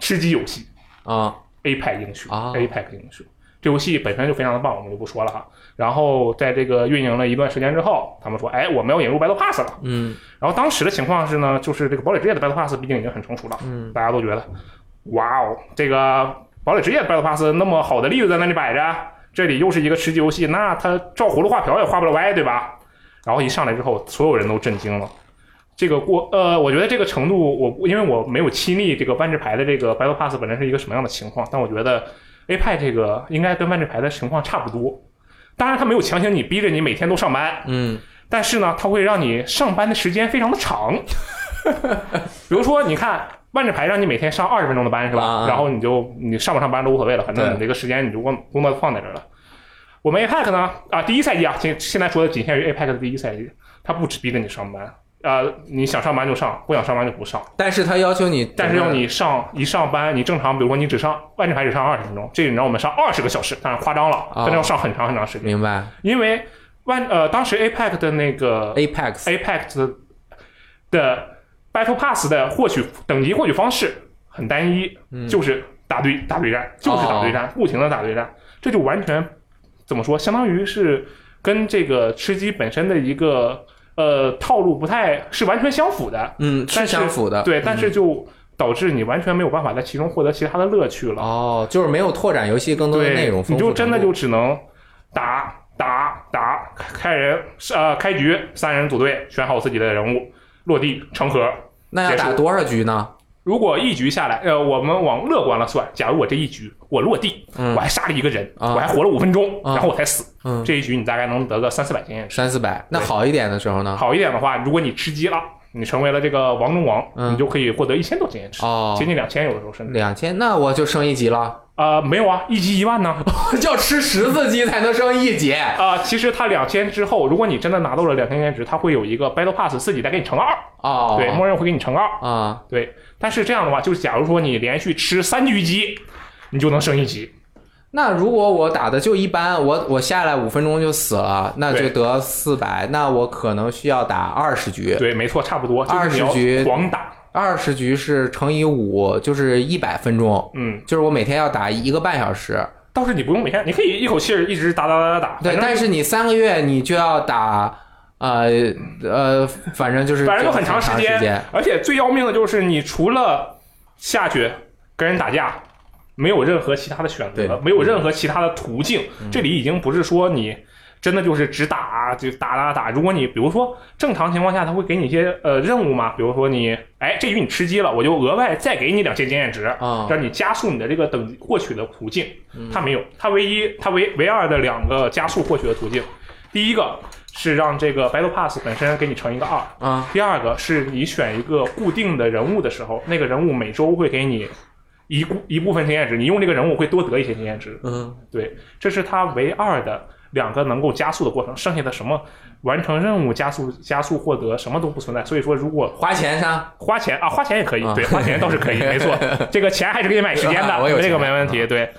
吃鸡游戏啊。APEC 英雄、啊。APEC 英雄。这游戏本身就非常的棒，我们就不说了哈。然后在这个运营了一段时间之后，他们说：“哎，我们要引入 Battle Pass 了。”嗯。然后当时的情况是呢，就是这个堡垒之夜的 Battle Pass 毕竟已经很成熟了，嗯。大家都觉得，哇哦，这个堡垒之夜的 Battle Pass 那么好的例子在那里摆着，这里又是一个吃鸡游戏，那他照葫芦画瓢也画不了歪，对吧？然后一上来之后，所有人都震惊了。这个过呃，我觉得这个程度，我因为我没有亲历这个万智牌的这个 Battle Pass 本身是一个什么样的情况，但我觉得 A 派这个应该跟万智牌的情况差不多。当然，他没有强行你逼着你每天都上班，嗯但是呢，他会让你上班的时间非常的长。比如说，你看万智牌让你每天上二十分钟的班是吧？啊啊然后你就你上不上班都无所谓了，反正你这个时间你就工工作放在这儿了。我们 APEC 呢啊，第一赛季啊，现现在说的仅限于 APEC 的第一赛季，它不只逼着你上班，呃，你想上班就上，不想上班就不上。但是他要求你，但是要你上一上班，你正常，比如说你只上万智牌只上二十分钟，这个你让我们上二十个小时，当然夸张了，但是要上很长很长时间。明白因为万呃，当时 APEC 的那个 Apex Apex 的 Battle Pass 的获取等级获取方式很单一，嗯。就是打对打对战，就是打对战，不停的打对战，这就完全怎么说，相当于是跟这个吃鸡本身的一个呃套路不太是完全相符的，嗯是相符的，对，但是就导致你完全没有办法在其中获得其他的乐趣了。哦，就是没有拓展游戏更多的，内容，你就真的就只能打打打，开人呃开局，三人组队，选好自己的人物，落地成盒。那要打多少局呢？如果一局下来，呃，我们往乐观了算，假如我这一局我落地，嗯我还杀了一个人，啊我还活了五分钟，啊然后我才死，嗯，这一局你大概能得个三四百经验值。三四百。那好一点的时候呢？好一点的话，如果你吃鸡了，你成为了这个王中王，嗯你就可以获得一千多经验值，哦接，近两千，有的时候甚至。两千，那我就升一级了。啊，没有啊，一级一万呢。要吃十字鸡才能升一级。啊、其实它两千之后，如果你真的拿到了两千经验值，它会有一个 Battle Pass 自己再给你乘二，哦，对，默认会给你乘二。啊，对，但是这样的话，就是假如说你连续吃三局鸡，你就能升一级。那如果我打的就一般，我我下来五分钟就死了，那就对得四百，那我可能需要打二十局，对，没错，差不多，就是你20局要狂打。二十局是乘以五，就是一百分钟，嗯，就是我每天要打一个半小时。倒是你不用每天，你可以一口气儿一直打打打打打。对，但是你三个月你就要打，呃呃，反正就是反正就很长时时间而且最要命的就是，你除了下去跟人打架，没有任何其他的选择，没有任何其他的途径。这里已经不是说你真的就是只打就打打打。如果你比如说正常情况下，他会给你一些呃任务嘛，比如说你哎这局你吃鸡了，我就额外再给你两千经验值，啊让你加速你的这个等级获取的途径。嗯它没有，它唯一它唯唯二的两个加速获取的途径，第一个是让这个 Battle Pass 本身给你乘一个二。啊第二个是你选一个固定的人物的时候，那个人物每周会给你一部一部分经验值，你用这个人物会多得一些经验值。嗯对，这是它唯二的两个能够加速的过程，剩下的什么完成任务加速加速获得什么都不存在。所以说，如果花钱上花钱啊，花钱也可以，啊对，花钱倒是可以，没错，这个钱还是可以买时间的，啊我有这个没问题。对，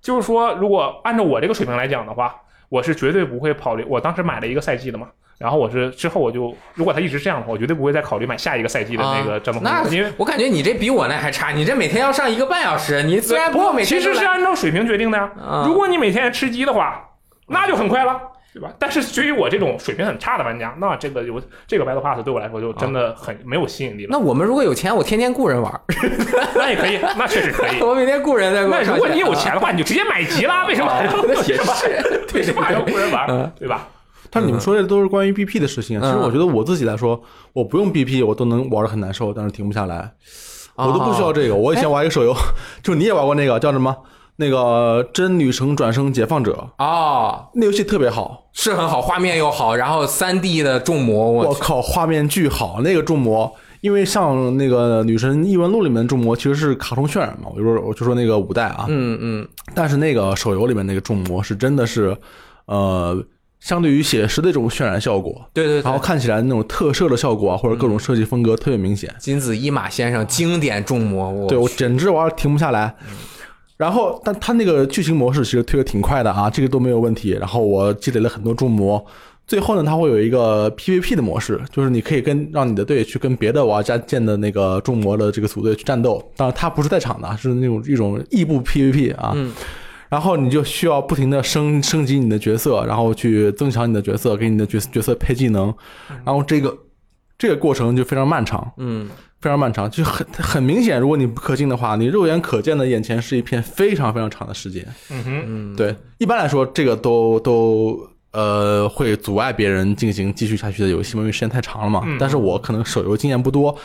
就是说，如果按照我这个水平来讲的话，我是绝对不会考虑。我当时买了一个赛季的嘛，然后我是之后我就，如果他一直这样的话，我绝对不会再考虑买下一个赛季的那个战斗啊那因为我感觉你这比我那还差，你这每天要上一个半小时，你虽然不用每其实是按照水平决定的呀。啊如果你每天吃鸡的话，那就很快了。对吧？但是对于我这种水平很差的玩家，那这个有这个 Battle Pass 对我来说就真的很没有吸引力了。那我们如果有钱，我天天雇人玩，那也可以，那确实可以。我每天雇人在那如果你有钱的话，你就直接买级啦，为什么还要啊也是吧？是 为什么还要雇人嗯玩？对吧？但是你们说这都是关于 BP 的事情啊。其实嗯我觉得我自己来说，我不用 BP 我都能玩的很难受，但是停不下来，我都不需要这个。我以前玩一个手游，就你也玩过那个叫什么？那个真女神转生解放者，啊，那游戏特别好，是很好，画面又好，然后三 D 的重模，我我靠，画面巨好，那个重模。因为像那个《女神异闻录》里面的重模其实是卡通渲染嘛，我就说我就说那个五代啊，嗯嗯但是那个手游里面那个重模是真的是，呃，相对于写实的这种渲染效果，对对对，然后看起来那种特摄的效果啊，或者各种设计风格特别明显。金子一马先生经典重魔，我对我简直玩儿停不下来。然后，但他那个剧情模式其实推的挺快的啊，这个都没有问题。然后我积累了很多重魔，最后呢，它会有一个 PVP 的模式，就是你可以跟让你的队去跟别的玩家建的那个重魔的这个组队去战斗。当然，他不是在场的，是那种一种异步 PVP 啊。嗯然后你就需要不停的升升级你的角色，然后去增强你的角色，给你的角角色配技能，然后这个这个过程就非常漫长。嗯非常漫长，就很很明显，如果你不氪金的话，你肉眼可见的眼前是一片非常非常长的时间。嗯哼，嗯，对，一般来说，这个都都呃会阻碍别人进行继续下去的游戏，因为时间太长了嘛。嗯但是我可能手游经验不多，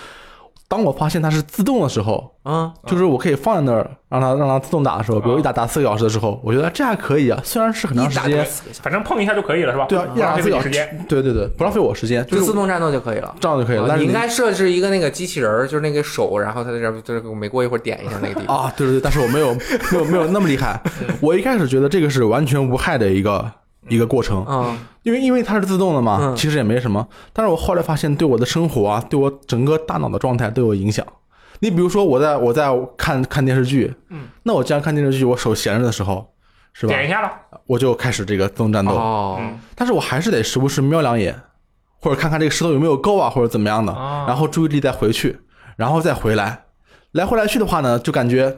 当我发现它是自动的时候，啊就是我可以放在那儿让它让它自动打的时候，比如一打打四个小时的时候，我觉得这还可以啊，虽然是很长时间，反正碰一下就可以了，是吧？对啊，一打四个小时对对对，不浪费我时间，就是自动战斗就可以了。这样就可以了。但是啊你应该设置一个那个机器人儿，就是那个手，然后它在这儿，就是每过一会儿点一下那个地方。啊，对对对，但是我没有没有没有那么厉害。我一开始觉得这个是完全无害的一个一个过程，嗯。因为因为它是自动的嘛，嗯。其实也没什么。但是我后来发现，对我的生活啊，对我整个大脑的状态都有影响。你比如说，我在我在看看电视剧，嗯，那我既然看电视剧，我手闲着的时候，是吧？点一下了，我就开始这个自动战斗，哦。嗯。但是我还是得时不时瞄两眼，或者看看这个石头有没有够啊，或者怎么样的，啊然后注意力再回去，然后再回来，来回来去的话呢，就感觉，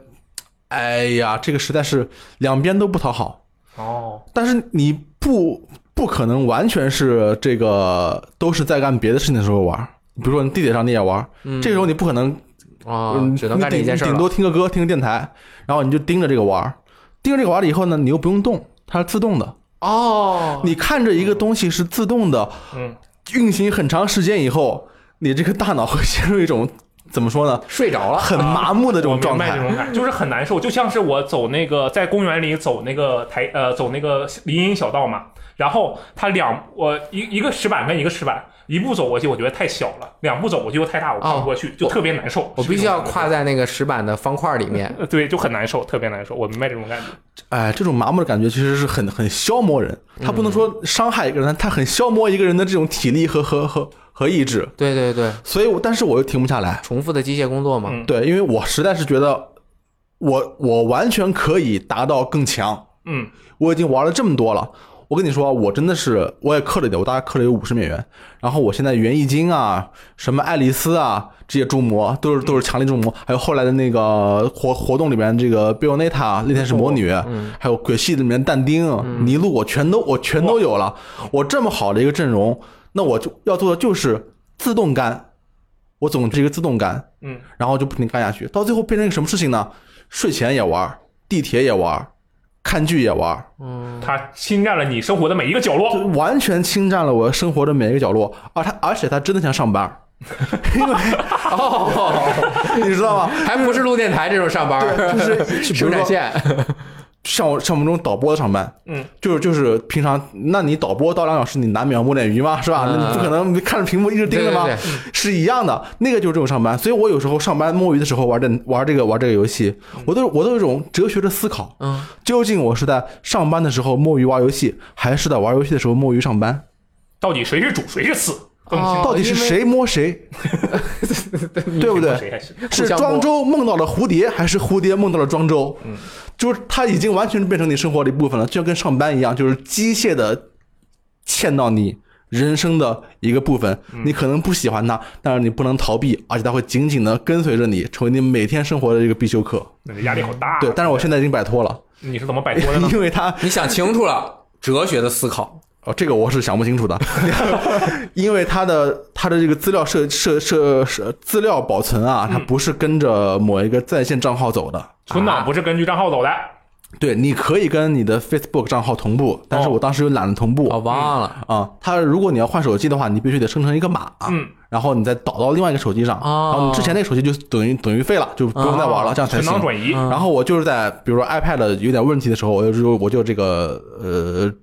哎呀，这个实在是两边都不讨好。哦，但是你不不可能完全是这个都是在干别的事情的时候玩，比如说你地铁上你也玩，嗯。这个时候你不可能，哦嗯，只能干这一件事顶多听个歌，听个电台，然后你就盯着这个玩，盯着这个玩了以后呢，你又不用动，它是自动的，哦，你看着一个东西是自动的嗯，运行很长时间以后，你这个大脑会陷入一种怎么说呢，睡着了，很麻木的这种状态。白这种感，就是很难受，就像是我走那个在公园里走那个台呃走那个林荫小道嘛，然后它两我一一个石板跟一个石板，一步走过去我觉得太小了，两步走过去又太大，我跨不过去，就特别难受。哦我必须要跨在，那个石板的方块里面。呃对，就很难受，特别难受。我明白这种感觉。哎，这种麻木的感觉其实是很很消磨人，他不能说伤害一个人，他很消磨一个人的这种体力和和和和意志。对对对，所以我，但是我又停不下来。重复的机械工作嘛。嗯对，因为我实在是觉得我我完全可以达到更强。嗯，我已经玩了这么多了，我跟你说，我真的是我也氪了一点，我大概氪了有五十美元。然后我现在元易经啊，什么爱丽丝啊，这些铸模都是都是强力铸模，还有后来的那个活活动里面这个贝欧内塔那天是魔女，还有鬼系里面但丁、尼禄，我全都我全都有了。我这么好的一个阵容，那我就要做的就是自动干，我总是一个自动干，嗯，然后就不停干下去，到最后变成一个什么事情呢？睡前也玩，地铁也玩，看剧也玩，嗯，它侵占了你生活的每一个角落。完全侵占了我生活的每一个角落。而他，而且他真的像上班，因为哦，你知道吗？还不是录电台这种上班，就是去平展线。像我像我们这种导播的上班，嗯，就是就是平常，那你导播到两小时，你难免摸点鱼嘛，是吧？嗯那你不可能看着屏幕一直盯着吗？对对是一样的，那个就是这种上班。所以我有时候上班摸鱼的时候玩这玩这个玩这个游戏，我都我都有一种哲学的思考，嗯，究竟我是在上班的时候摸鱼玩游戏，还是在玩游戏的时候摸鱼上班？到底谁是主，谁是次？到底是谁摸谁？对不对？是庄周梦到了蝴蝶，还是蝴蝶梦到了庄周？嗯，就是它已经完全变成你生活的一部分了，就像跟上班一样，就是机械的嵌到你人生的一个部分。你可能不喜欢它，但是你不能逃避，而且它会紧紧的跟随着你，成为你每天生活的一个必修课。那压力好大。对，但是我现在已经摆脱了，你是怎么摆脱的呢？因为它你想清楚了，哲学的思考。哦，这个我是想不清楚的，因为它的它的这个资料设设设设资料保存啊，它不是跟着某一个在线账号走的。存档不是根据账号走的。对，你可以跟你的 Facebook 账号同步，但是我当时又懒得同步我啊、忘了啊，它如果你要换手机的话，你必须得生成一个码，嗯，然后你再导到另外一个手机上，哦然后你之前那个手机就等于等于废了，就不用再玩了，这样才行存档。转移。然后我就是在比如说 iPad 有点问题的时候，我就我就这个呃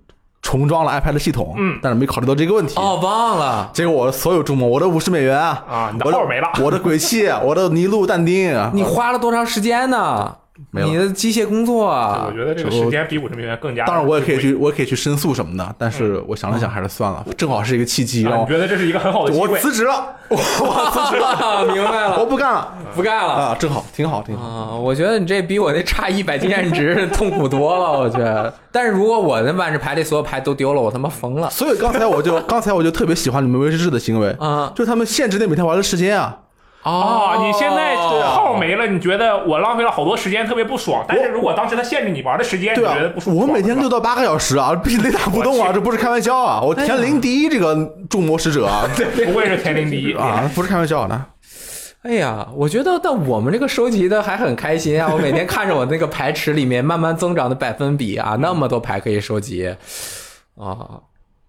重装了 iPad 系统，嗯但是没考虑到这个问题。哦，忘了。结果我的所有注目，我的五十美元啊，啊，你的我的号没了。我的鬼泣，我的尼禄但丁，啊你花了多长时间呢？没有你的机械工作啊我啊，觉得这个时间比五十美元更加。当然，我也可以去，我也可以去申诉什么的，但是我想了想，还是算了，正好是一个契机，我你觉得这是一个很好的机会我？辞职了，我 我辞职了，明白我，不干了不干了。啊，正好，挺好，挺好。啊，我觉得你这比我那差一百经验值痛苦多了，我觉得。但是如果我的万智牌里所有牌都丢了，我他妈疯了。所以刚才我就刚才我就特别喜欢你们威士忌的行为，啊就他们限制那每天玩的时间啊。哦，你现在号没了，你觉得我浪费了好多时间，特别不爽。但是如果当时他限制你玩的时间，你觉得不，爽？我每天六到八个小时啊，必须雷打不动啊，这不是开玩笑啊！我天灵第一这个众魔使者啊，不愧是天灵第一 啊，不是开玩笑的。哎呀，我觉得但我们这个收集的还很开心啊！我每天看着我那个牌池里面慢慢增长的百分比啊，那么多牌可以收集啊，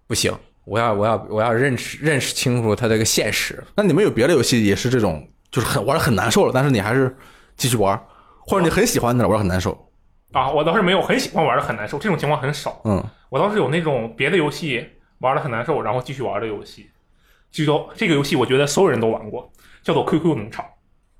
不行，我要我要我要认识认识清楚它这个现实。那你们有别的游戏也是这种，就是很玩的很难受了，但是你还是继续玩，或者你很喜欢的玩的很难受。啊！我倒是没有很喜欢玩的很难受，这种情况很少。嗯，我倒是有那种别的游戏玩的很难受，然后继续玩的游戏。据说这个游戏，我觉得所有人都玩过，叫做 QQ 农场。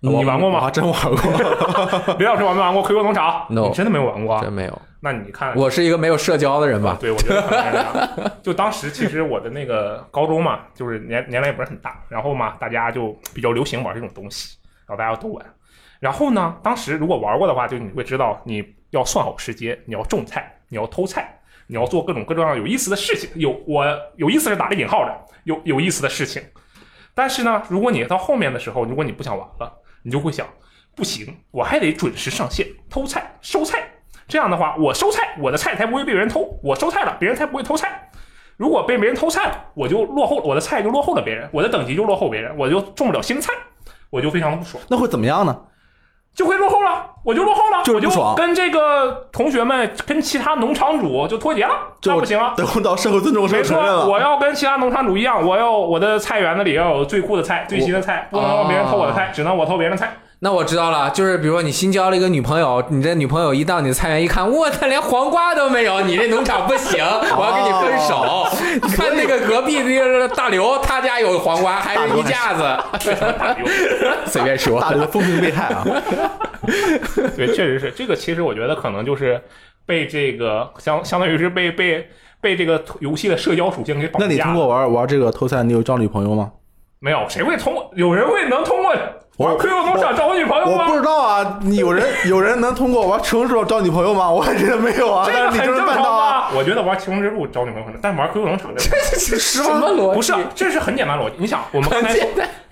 你玩过吗？我还真玩过。刘老师玩没玩过 QQ 农场 No 你真的没有玩过啊？真没有那你看我是一个没有社交的人吧？对，我觉得可能是这样。就当时其实我的那个高中嘛，就是年年龄也不是很大，然后嘛，大家就比较流行玩这种东西，然后大家都玩。然后呢，当时如果玩过的话，就你会知道你要算好时间，你要种菜，你要偷菜，你要做各种各种各样有意思的事情。有我有意思是打个引号的，有有意思的事情。但是呢，如果你到后面的时候，如果你不想玩了，你就会想，不行，我还得准时上线偷菜收菜。这样的话，我收菜，我的菜才不会被别人偷。我收菜了，别人才不会偷菜。如果被别人偷菜了，我就落后，我的菜就落后了别人，我的等级就落后别人，我就种不了新菜，我就非常的不爽，那会怎么样呢？就会落后了，我就落后了，我就是不爽就跟这个同学们跟其他农场主就脱节了，那不行了。等到社会尊重没错。我要跟其他农场主一样，我要我的菜园子里要有最酷的菜、最新的菜，不能让别人偷我的菜，只能我偷别人的菜。那我知道了，就是比如说你新交了一个女朋友，你这女朋友一到你的菜园一看，我操，连黄瓜都没有，你这农场不行，我要跟你分手。你看那个隔壁那个大刘，他家有黄瓜，还是一架子，随便说。大刘风评被害啊！对，确实是这个。其实我觉得可能就是被这个相相当于是被被被这个游戏的社交属性给绑架。那你通过玩玩这个偷菜，你有交女朋友吗？没有？谁会通过？有人会能通过玩 QQ 农场找我女朋友吗？我不知道啊，你有人有人能通过玩《求生之路》找女朋友吗？我也觉得没有啊，这个但是你就能很正常办到啊。我觉得玩《求生之路》找女朋友可能，但玩 QQ 农场这什么逻辑？不是，这是很简单的逻辑。你想，我们刚才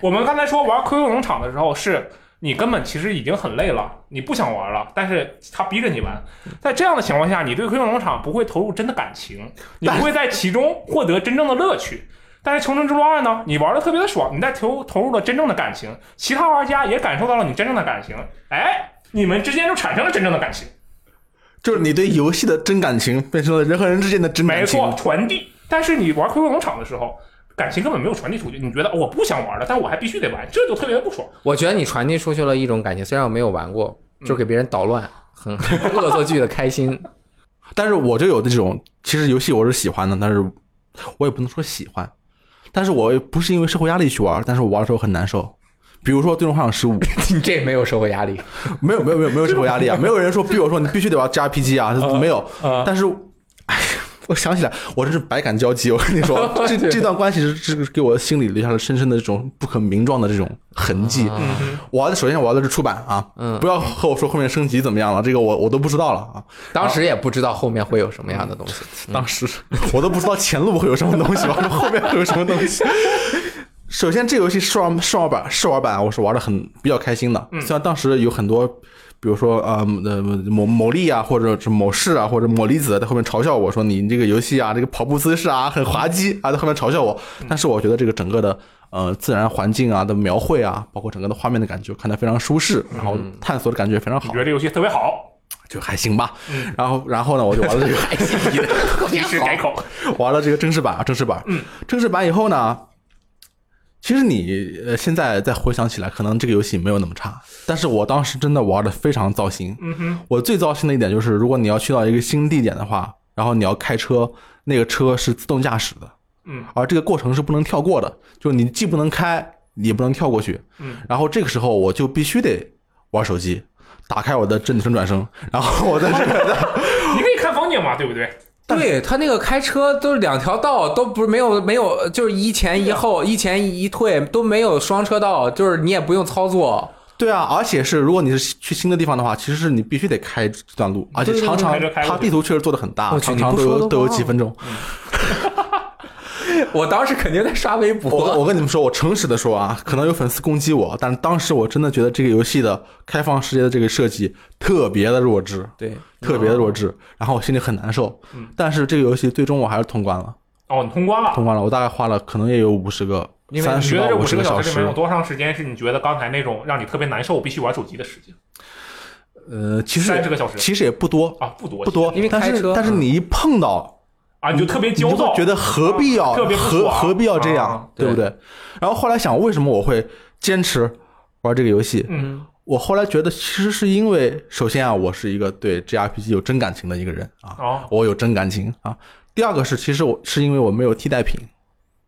我们刚才说玩 QQ 农场的时候，是你根本其实已经很累了，你不想玩了，但是他逼着你玩。在这样的情况下，你对 QQ 农场不会投入真的感情，你不会在其中获得真正的乐趣。但是《求生之路二》呢，你玩的特别的爽，你在投投入了真正的感情，其他玩家也感受到了你真正的感情，哎，你们之间就产生了真正的感情。就是你对游戏的真感情变成了人和人之间的真没感情。没错，传递。但是你玩 QQ 农场的时候，感情根本没有传递出去，你觉得、哦我不想玩了，但我还必须得玩，这就特别的不爽。我觉得你传递出去了一种感情，虽然我没有玩过，就是给别人捣乱，很 很恶作剧的开心。但是我就有这种，其实游戏我是喜欢的，但是我也不能说喜欢，但是我不是因为社会压力去玩，但是我玩的时候很难受。比如说《最终幻想十五》，你这没有社会压力，没有没有没有没有社会压力啊，没有人说逼我说你必须得玩 JRPG 啊，没有。但是，哎，我想起来，我真是百感交集。我跟你说，这这段关系是是给我心里留下了深深的这种不可名状的这种痕迹。我玩的首先我玩的是出版啊，嗯不要和我说后面升级怎么样了，这个我我都不知道了啊。当时也不知道后面会有什么样的东西。当时我都不知道前路会有什么东西，完了后面会有什么东西。首先，这游戏试玩试玩版试玩版我是玩的很比较开心的，虽然当时有很多，比如说呃呃某某力啊，或者是某市啊，或者某离子在后面嘲笑我说你这个游戏啊，这个跑步姿势啊很滑稽啊，在后面嘲笑我。但是我觉得这个整个的呃自然环境啊的描绘啊，包括整个的画面的感觉，看得非常舒适，然后探索的感觉非常好你觉，得这游戏特别好，就还行吧。然后然后呢，我就玩了这个。及时改口。玩了这个正式版啊，正式版，嗯，正式版以后呢，其实你呃现在再回想起来，可能这个游戏没有那么差，但是我当时真的玩的非常糟心。嗯哼，我最糟心的一点就是，如果你要去到一个新地点的话，然后你要开车，那个车是自动驾驶的，嗯，而这个过程是不能跳过的，就是你既不能开，也不能跳过去，嗯，然后这个时候我就必须得玩手机，打开我的震声转声，然后我在这个 你可以看风景嘛，对不对？对他那个开车都是两条道，都不是没有没有，就是一前一后，一前一退都没有双车道，就是你也不用操作。对啊，而且是如果你是去新的地方的话，其实是你必须得开这段路，而且常常它地图确实做的很大，常常都有都有几分钟。我当时肯定在刷微博，我跟你们说，我诚实的说啊，可能有粉丝攻击我，但当时我真的觉得这个游戏的开放世界的这个设计特别的弱智，对，特别的弱智，然后我心里很难受。但是这个游戏最终我还是通关了，哦，你通关了。通关了，我大概花了可能也有五十个、因为三你觉得这五十个小时十个小时里面有。多长时间是你觉得刚才那种让你特别难受、必须玩手机的时间？呃，其实三十个小时其实也不多，啊，不多，不多，因为但是但是你一碰到。啊，你就特别焦躁，觉得何必要、啊特别不何何必要这样，啊对不对？然后后来想，为什么我会坚持玩这个游戏？嗯我后来觉得，其实是因为，首先啊，我是一个对 JRPG 有真感情的一个人啊，哦，我有真感情啊。第二个是，其实我是因为我没有替代品，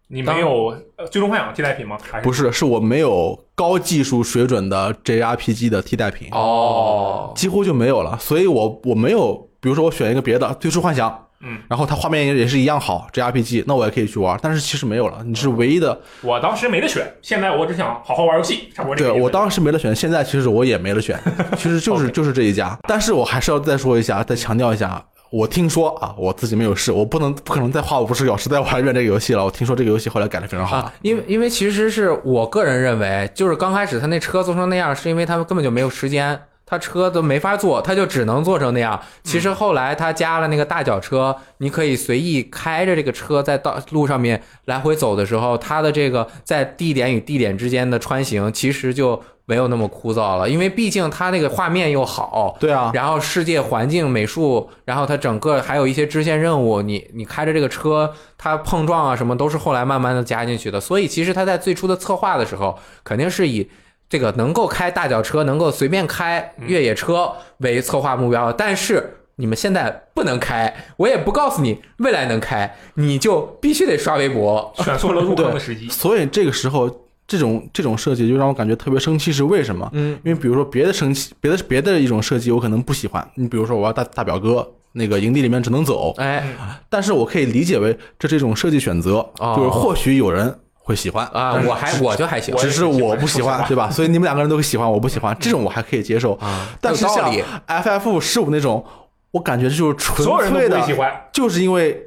你没有呃最终幻想替代品吗？还是不是，是我没有高技术水准的 JRPG 的替代品，哦，几乎就没有了，所以我我没有比如说我选一个别的《最初幻想》，嗯，然后它画面也也是一样好，JRPG，那我也可以去玩。但是其实没有了，你是唯一的。我当时没得选，现在我只想好好玩游戏，差不多这个。对我当时没得选，现在其实我也没得选，其实就是就是这一家。但是我还是要再说一下，再强调一下。我听说啊，我自己没有试，我不能不可能再花五十小时再玩一遍这个游戏了。我听说这个游戏后来改的非常好，啊，因为因为其实是我个人认为，就是刚开始他那车做成那样，是因为他们根本就没有时间，他车都没法做，他就只能做成那样。其实后来他加了那个大脚车，你可以随意开着这个车在道路上面来回走的时候，它的这个在地点与地点之间的穿行，其实就没有那么枯燥了，因为毕竟它那个画面又好，对啊，然后世界环境、美术，然后它整个还有一些支线任务，你你开着这个车，它碰撞啊什么都是后来慢慢的加进去的。所以其实他在最初的策划的时候，肯定是以这个能够开大脚车、能够随便开越野车为策划目标。但是你们现在不能开，我也不告诉你未来能开，你就必须得刷微博。选错了入坑的时机。所以这个时候这种这种设计就让我感觉特别生气，是为什么？嗯，因为比如说别的生气，别的别的一种设计我可能不喜欢，你比如说我要大大表哥那个营地里面只能走，哎但是我可以理解为这是一种设计选择，哦就是或许有人会喜欢啊，我还我就还行我只是我不喜欢对吧？所以你们两个人都喜欢，我不喜欢，这种我还可以接受。啊，但是像有道理 FF 十五那种，我感觉就是纯所有人都粹的。就是因为，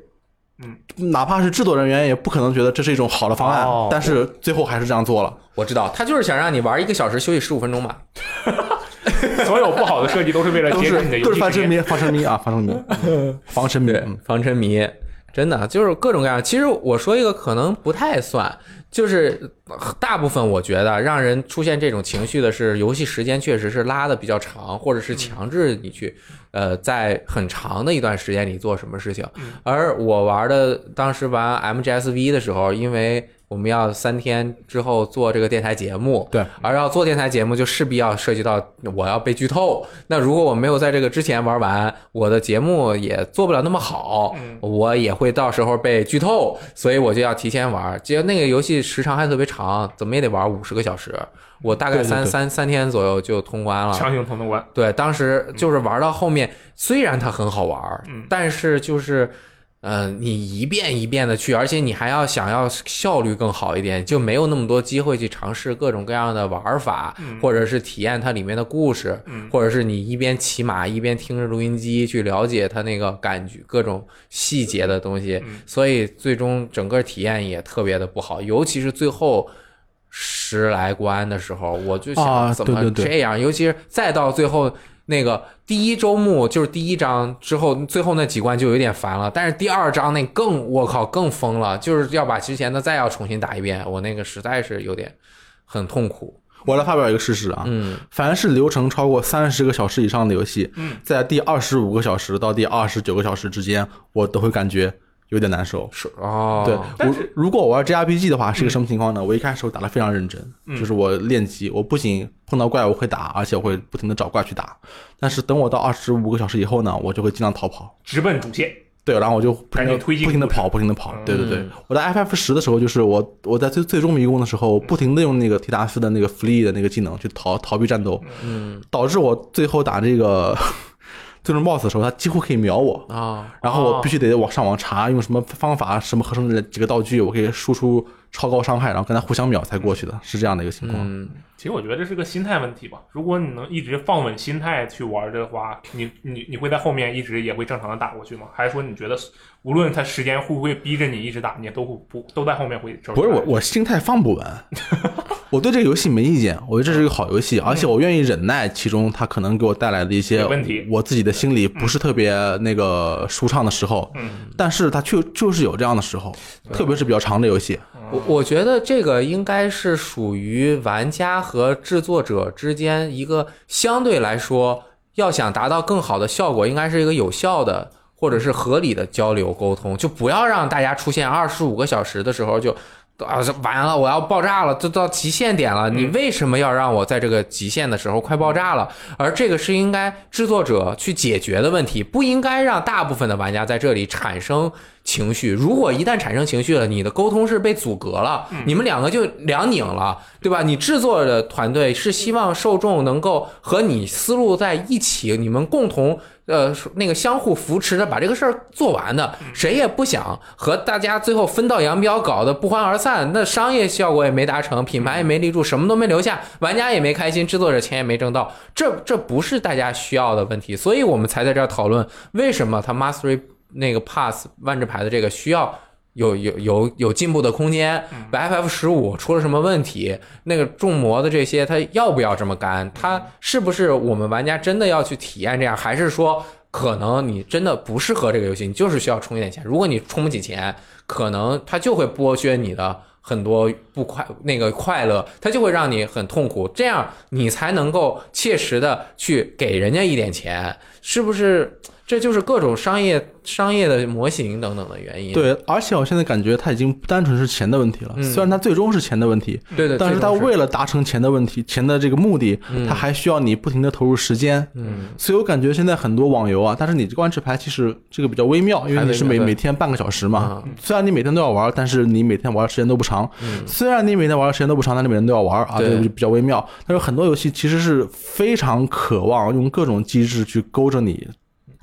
嗯，哪怕是制作人员也不可能觉得这是一种好的方案，哦但是最后还是这样做了。我知道，他就是想让你玩一个小时，休息十五分钟嘛。所有不好的设计都是为了都节省你的是都游戏时间。是防 沉迷，防沉迷啊，防沉迷，防沉迷。防沉迷，真的就是各种各样。其实我说一个可能不太算，就是大部分我觉得让人出现这种情绪的是游戏时间确实是拉的比较长，或者是强制你去呃在很长的一段时间里做什么事情。而我玩的当时玩 MGSV 的时候，因为我们要三天之后做这个电台节目，对，而要做电台节目，就势必要涉及到我要被剧透。那如果我没有在这个之前玩完，我的节目也做不了那么好，嗯我也会到时候被剧透，所以我就要提前玩。结果那个游戏时长还特别长，怎么也得玩五十个小时。我大概三三三天左右就通关了。强行通通关，对，当时就是玩到后面，虽然它很好玩，嗯但是就是，呃，你一遍一遍的去，而且你还要想要效率更好一点，就没有那么多机会去尝试各种各样的玩法，嗯或者是体验它里面的故事，嗯或者是你一边骑马一边听着录音机去了解它那个感觉各种细节的东西，嗯所以最终整个体验也特别的不好，尤其是最后。十来关的时候，我就啊想怎么对对对这样，尤其是再到最后那个第一周目，就是第一章之后，最后那几关就有点烦了。但是第二章那更，我靠，更疯了，就是要把之前的再要重新打一遍，我那个实在是有点很痛苦。我来发表一个事实啊，嗯，凡是流程超过三十个小时以上的游戏，嗯在第二十五个小时到第二十九个小时之间，我都会感觉有点难受。是啊，对，我如果我玩 JRPG 的话，是一个什么情况呢？我一开始我打的非常认真，嗯就是我练级，我不仅碰到怪我会打，而且我会不停的找怪去打。但是等我到二十五个小时以后呢，我就会尽量逃跑。直奔主线。对，然后我就不停的赶紧推进不停的跑，不停的跑。对对对嗯，我在 FF 十的时候，就是我我在最最终迷宫的时候，不停的用那个提达斯的那个 flee 的那个技能去逃逃避战斗，嗯导致我最后打这个最终 BOSS 的时候，他几乎可以秒我。啊，然后我必须得往上网查用什么方法、什么合成的几个道具，我可以输出超高伤害，然后跟他互相秒才过去的，是这样的一个情况。嗯，其实我觉得这是个心态问题吧。如果你能一直放稳心态去玩的话，你你你会在后面一直也会正常的打过去吗？还是说你觉得无论他时间会不会逼着你一直打，你都会不都在后面会不是我，我心态放不稳，我对这个游戏没意见，我觉得这是一个好游戏，而且我愿意忍耐其中它可能给我带来的一些问题。我自己的心里不是特别那个舒畅的时候，嗯，但是它就就是有这样的时候，特别是比较长的游戏，我我觉得这个应该是属于玩家和制作者之间一个相对来说，要想达到更好的效果，应该是一个有效的或者是合理的交流沟通，就不要让大家出现二十五个小时的时候就。啊，这完了！我要爆炸了，都到极限点了。你为什么要让我在这个极限的时候快爆炸了？而这个是应该制作者去解决的问题，不应该让大部分的玩家在这里产生情绪。如果一旦产生情绪了，你的沟通是被阻隔了，你们两个就两拧了，对吧？你制作的团队是希望受众能够和你思路在一起，你们共同。呃，那个相互扶持的把这个事儿做完的，谁也不想和大家最后分道扬镳，搞得不欢而散。那商业效果也没达成，品牌也没立住，什么都没留下，玩家也没开心，制作者钱也没挣到。这这不是大家需要的问题，所以我们才在这儿讨论为什么他 Mastery 那个 Pass 万智牌的这个需要。有有有有进步的空间，FF 十五出了什么问题？那个重魔的这些，它要不要这么干？它是不是我们玩家真的要去体验这样？还是说可能你真的不适合这个游戏，你就是需要充一点钱？如果你充不起钱，可能它就会剥削你的很多不快那个快乐，它就会让你很痛苦。这样你才能够切实的去给人家一点钱，是不是？这就是各种商业商业的模型等等的原因。对，而且我现在感觉它已经不单纯是钱的问题了，虽然它最终是钱的问题，对对，但是它为了达成钱的问题，钱的这个目的，它还需要你不停的投入时间。嗯，所以我感觉现在很多网游啊，但是你这万智牌其实这个比较微妙，因为你是每每天半个小时嘛，虽然你每天都要玩，但是你每天玩的时间都不长。虽然你每天玩的时间都不长，但是每天都要玩啊，这个比较微妙。但是很多游戏其实是非常渴望用各种机制去勾着你。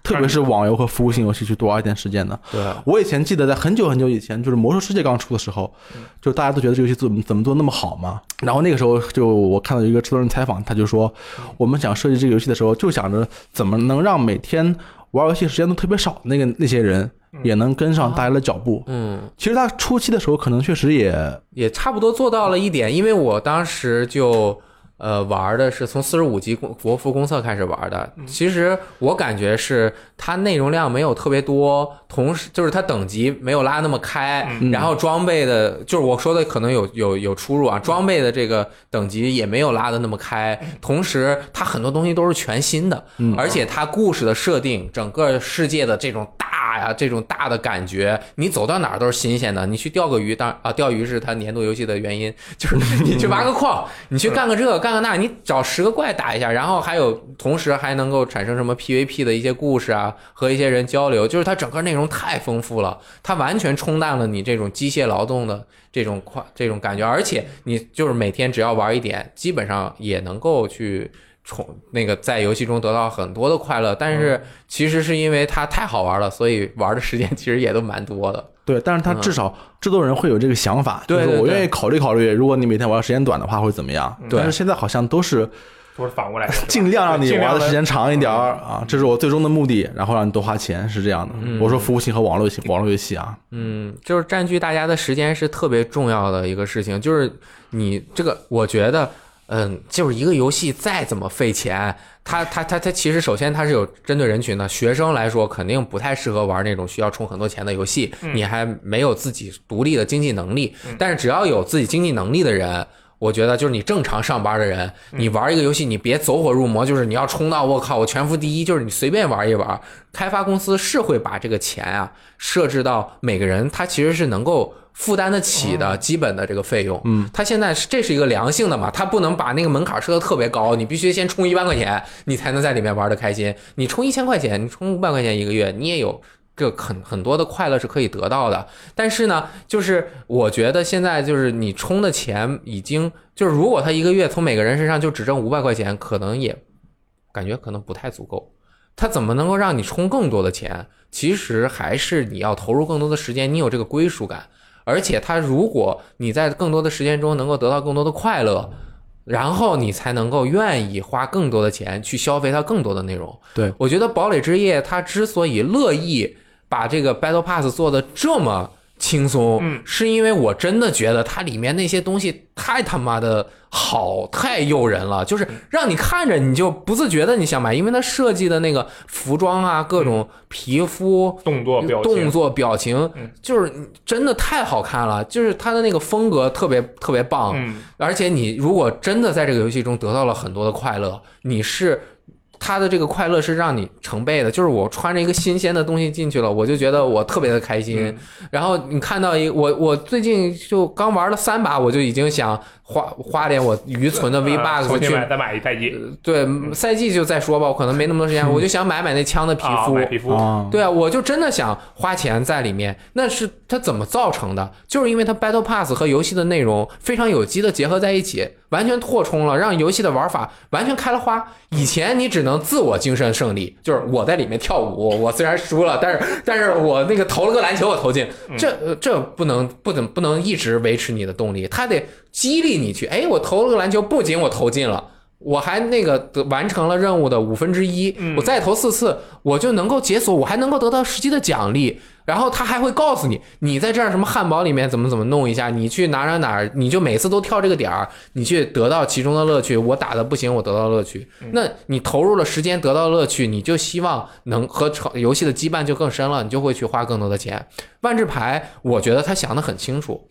特别是网游和服务性游戏去多花一点时间的。对，我以前记得在很久很久以前，就是《魔兽世界》刚出的时候，就大家都觉得这游戏怎么怎么做那么好嘛。然后那个时候就我看到一个制作人采访，他就说，我们想设计这个游戏的时候，就想着怎么能让每天玩游戏时间都特别少的那个那些人也能跟上大家的脚步。嗯，其实他初期的时候可能确实也也差不多做到了一点，因为我当时就。呃，玩的是从四十五级国国服公测开始玩的。其实我感觉是它内容量没有特别多，同时就是它等级没有拉那么开，然后装备的，就是我说的可能有有有出入啊，装备的这个等级也没有拉的那么开。同时，它很多东西都是全新的，而且它故事的设定，整个世界的这种大呀，这种大的感觉，你走到哪儿都是新鲜的。你去钓个鱼，当啊，钓鱼是它年度游戏的原因，就是 你去挖个矿，你去干个这干个。那你找十个怪打一下，然后还有同时还能够产生什么 PVP 的一些故事啊，和一些人交流，就是它整个内容太丰富了，它完全冲淡了你这种机械劳动的这种快这种感觉，而且你就是每天只要玩一点，基本上也能够去冲那个在游戏中得到很多的快乐。但是其实是因为它太好玩了，所以玩的时间其实也都蛮多的。对，但是他至少制作人会有这个想法，就是我愿意考虑考虑，如果你每天玩的时间短的话会怎么样？对，但是现在好像都是都是反过来，尽量让你玩的时间长一点儿啊，这是我最终的目的，然后让你多花钱，是这样的。我说服务性和网络性网络游戏啊，嗯，就是占据大家的时间是特别重要的一个事情，就是你这个，我觉得。嗯，就是一个游戏再怎么费钱，它它它它其实首先它是有针对人群的，学生来说肯定不太适合玩那种需要充很多钱的游戏，你还没有自己独立的经济能力。但是只要有自己经济能力的人，我觉得就是你正常上班的人，你玩一个游戏，你别走火入魔，就是你要冲到我靠我全服第一，就是你随便玩一玩。开发公司是会把这个钱啊设置到每个人，他其实是能够。负担得起的基本的这个费用，嗯，他现在是这是一个良性的嘛，他不能把那个门槛设的特别高，你必须先充一万块钱，你才能在里面玩的开心。你充一千块钱，你充五百块钱一个月，你也有这很很多的快乐是可以得到的。但是呢，就是我觉得现在就是你充的钱已经就是如果他一个月从每个人身上就只挣五百块钱，可能也感觉可能不太足够。他怎么能够让你充更多的钱？其实还是你要投入更多的时间，你有这个归属感。而且，他如果你在更多的时间中能够得到更多的快乐，然后你才能够愿意花更多的钱去消费它更多的内容。对我觉得《堡垒之夜》它之所以乐意把这个 Battle Pass 做的这么。轻松，嗯，是因为我真的觉得它里面那些东西太他妈的好，太诱人了，就是让你看着你就不自觉的你想买，因为它设计的那个服装啊，各种皮肤动作表动作表情，就是真的太好看了，就是它的那个风格特别特别棒，嗯，而且你如果真的在这个游戏中得到了很多的快乐，你是。它的这个快乐是让你成倍的，就是我穿着一个新鲜的东西进去了，我就觉得我特别的开心。嗯然后你看到一我我最近就刚玩了三把，我就已经想花花点我余存的 V 呃 bucks 去重新买再买一代机对赛季就再说吧，我可能没那么多时间，我就想买买那枪的皮肤。啊买皮肤，啊，对啊，我就真的想花钱在里面。那是它怎么造成的？就是因为它 Battle Pass 和游戏的内容非常有机的结合在一起，完全扩充了，让游戏的玩法完全开了花。以前你只能自我精神胜利，就是我在里面跳舞，我虽然输了，但是但是我那个投了个篮球，我投进，这呃这不能不能不能一直维持你的动力，它得激励你去。哎，我投了个篮球，不仅我投进了。我还那个得完成了任务的五分之一，嗯我再投四次，我就能够解锁，我还能够得到实际的奖励。然后他还会告诉你，你在这儿什么汉堡里面怎么怎么弄一下，你去哪哪哪儿，你就每次都跳这个点儿，你去得到其中的乐趣。我打的不行，我得到乐趣。那你投入了时间，得到乐趣，你就希望能和成游戏的羁绊就更深了，你就会去花更多的钱。万智牌，我觉得他想的很清楚。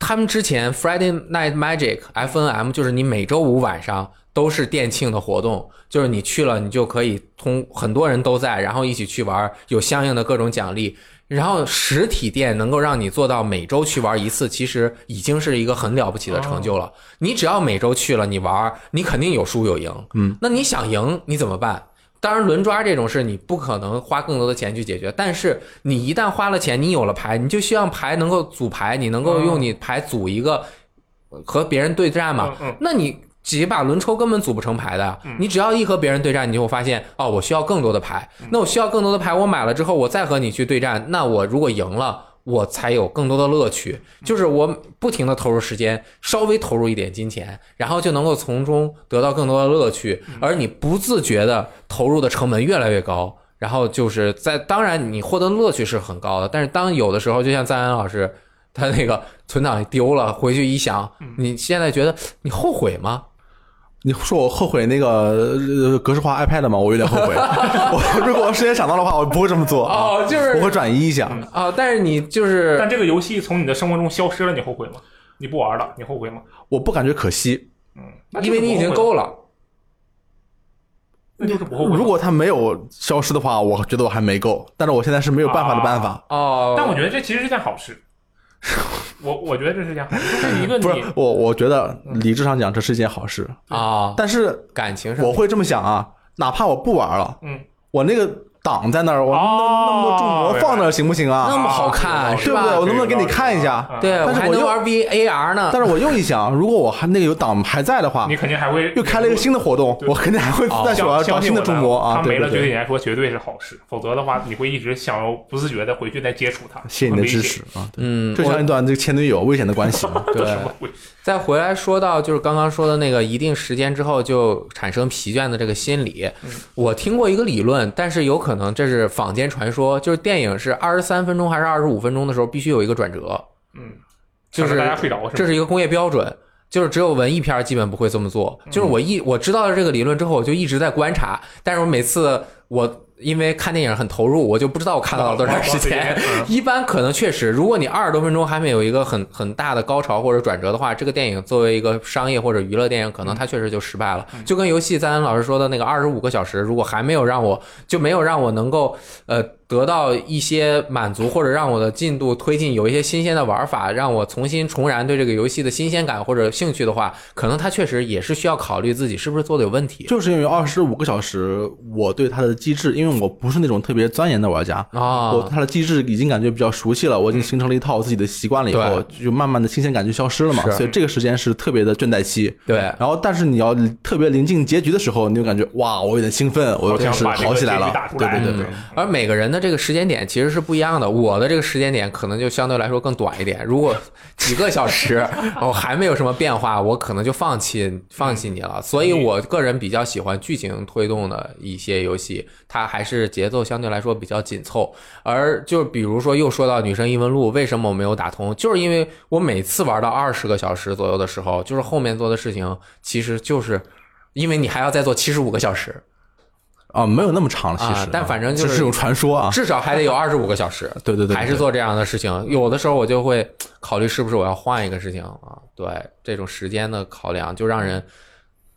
他们之前 Friday Night Magic FNM 就是你每周五晚上都是店庆的活动，就是你去了，你就可以通很多人都在，然后一起去玩，有相应的各种奖励。然后实体店能够让你做到每周去玩一次，其实已经是一个很了不起的成就了。你只要每周去了，你玩，你肯定有输有赢。嗯，那你想赢，你怎么办？当然，轮抓这种事你不可能花更多的钱去解决，但是你一旦花了钱，你有了牌，你就希望牌能够组牌，你能够用你牌组一个和别人对战嘛。那你几把轮抽根本组不成牌的，你只要一和别人对战，你就会发现哦，我需要更多的牌。那我需要更多的牌，我买了之后，我再和你去对战，那我如果赢了。我才有更多的乐趣，就是我不停的投入时间，稍微投入一点金钱，然后就能够从中得到更多的乐趣，而你不自觉的投入的成本越来越高，然后就是在当然你获得乐趣是很高的，但是当有的时候，就像赞恩老师他那个存档丢了，回去一想，你现在觉得你后悔吗？你说我后悔那个呃格式化 iPad 吗？我有点后悔。我如果我事先想到的话，我不会这么做。啊哦，就是我会转移一下。啊，但是你就是但这个游戏从你的生活中消失了，你后悔吗？你不玩了，你后悔吗？我不感觉可惜。嗯，因为你已经，够了。那就是不后悔。如果它没有消失的话，我觉得我还没够。但是我现在是没有办法的办法。哦，但我觉得这其实是件好事。我我觉得这是件好事，就是一个你不是我，我觉得理智上讲这是一件好事，啊，但是感情上我会这么想啊，哪怕我不玩了，嗯，我那个档在那儿，我那么多重模放那儿行不行啊那啊？么好看是吧对不对？？我能不能给你看一下？对，我但是我又还能玩 VAR 呢。但是我又一想，如果我还那个有挡还在的话你，肯定还会又开了一个新的活动，我肯定还会哦再去玩找新的相信我重模啊。它没了，对你来说绝对是好事，否则的话，你会一直想要不自觉的回去再接触它。谢谢你的支持。啊。嗯，就像一段这个前女友危险的关系。对？再回来说到就是刚刚说的那个一定时间之后就产生疲倦的这个心理，我听过一个理论，但是有可能这是坊间传说，就是电影是二十三分钟还是二十五分钟的时候必须有一个转折，嗯，就是大家睡着是？这是一个工业标准。就是只有文艺片基本不会这么做。就是我一我知道了这个理论之后，我就一直在观察，但是我每次我因为看电影很投入，我就不知道我看到了多长时间。嗯一般可能确实，如果你二十多分钟还没有一个很很大的高潮或者转折的话，这个电影作为一个商业或者娱乐电影，可能它确实就失败了。就跟游戏赞恩老师说的那个二十五个小时，如果还没有让我就没有让我能够呃得到一些满足，或者让我的进度推进有一些新鲜的玩法，让我重新重燃对这个游戏的新鲜感或者兴趣的话，可能它确实也是需要考虑自己是不是做的有问题。就是因为二十五个小时，我对它的机制，因为我不是那种特别钻研的玩家，啊。我对它的机制已经感觉比较熟悉了，我已经形成了一套我自己的习惯了，以后就慢慢的新鲜感就消失了嘛，所以这个时间是特别的倦怠期。对，然后，但是你要特别临近结局的时候，你就感觉哇，我有点兴奋，我又开始好想把这个好起来了。对。对对对，而每个人的这个时间点其实是不一样的，我的这个时间点可能就相对来说更短一点。如果几个小时我 还没有什么变化，我可能就放弃放弃你了。所以我个人比较喜欢剧情推动的一些游戏，它还是节奏相对来说比较紧凑。而就比如说又说到《女生异闻录》，为什么我没有打通？就是因为我每次玩到二十个小时左右的时候，就是后面做的事情其实就是。因为你还要再做七十五个小时，啊，没有那么长了，其实，啊但反正就是这种传说啊。至少还得有二十五个小时。对对对，对还是做这样的事情。有的时候我就会考虑是不是我要换一个事情啊？对，这种时间的考量就让人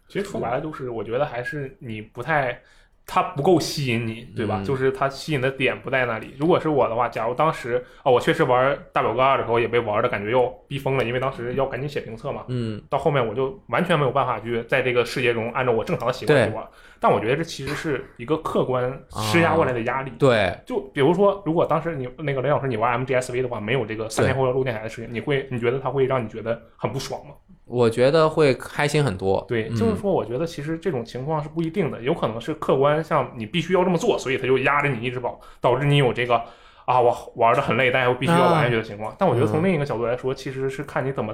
其实说白了就是，我觉得还是你不太，它不够吸引你，对吧？嗯就是它吸引的点不在那里。如果是我的话，假如当时啊、我确实玩大表哥二的时候也被玩的感觉要逼疯了，因为当时要赶紧写评测嘛。嗯，到后面我就完全没有办法去在这个世界中按照我正常的习惯去玩。但我觉得这其实是一个客观施压过来的压力。对，就比如说，如果当时你那个雷老师你玩 MGSV 的话，没有这个三天后要录电台的事情，你会你觉得它会让你觉得很不爽吗？我觉得会开心很多。对，嗯就是说，我觉得其实这种情况是不一定的，有可能是客观像你必须要这么做，所以他就压着你一直跑，导致你有这个啊，我玩的很累，但又必须要玩下去的情况。但我觉得从另一个角度来说，其实是看你怎么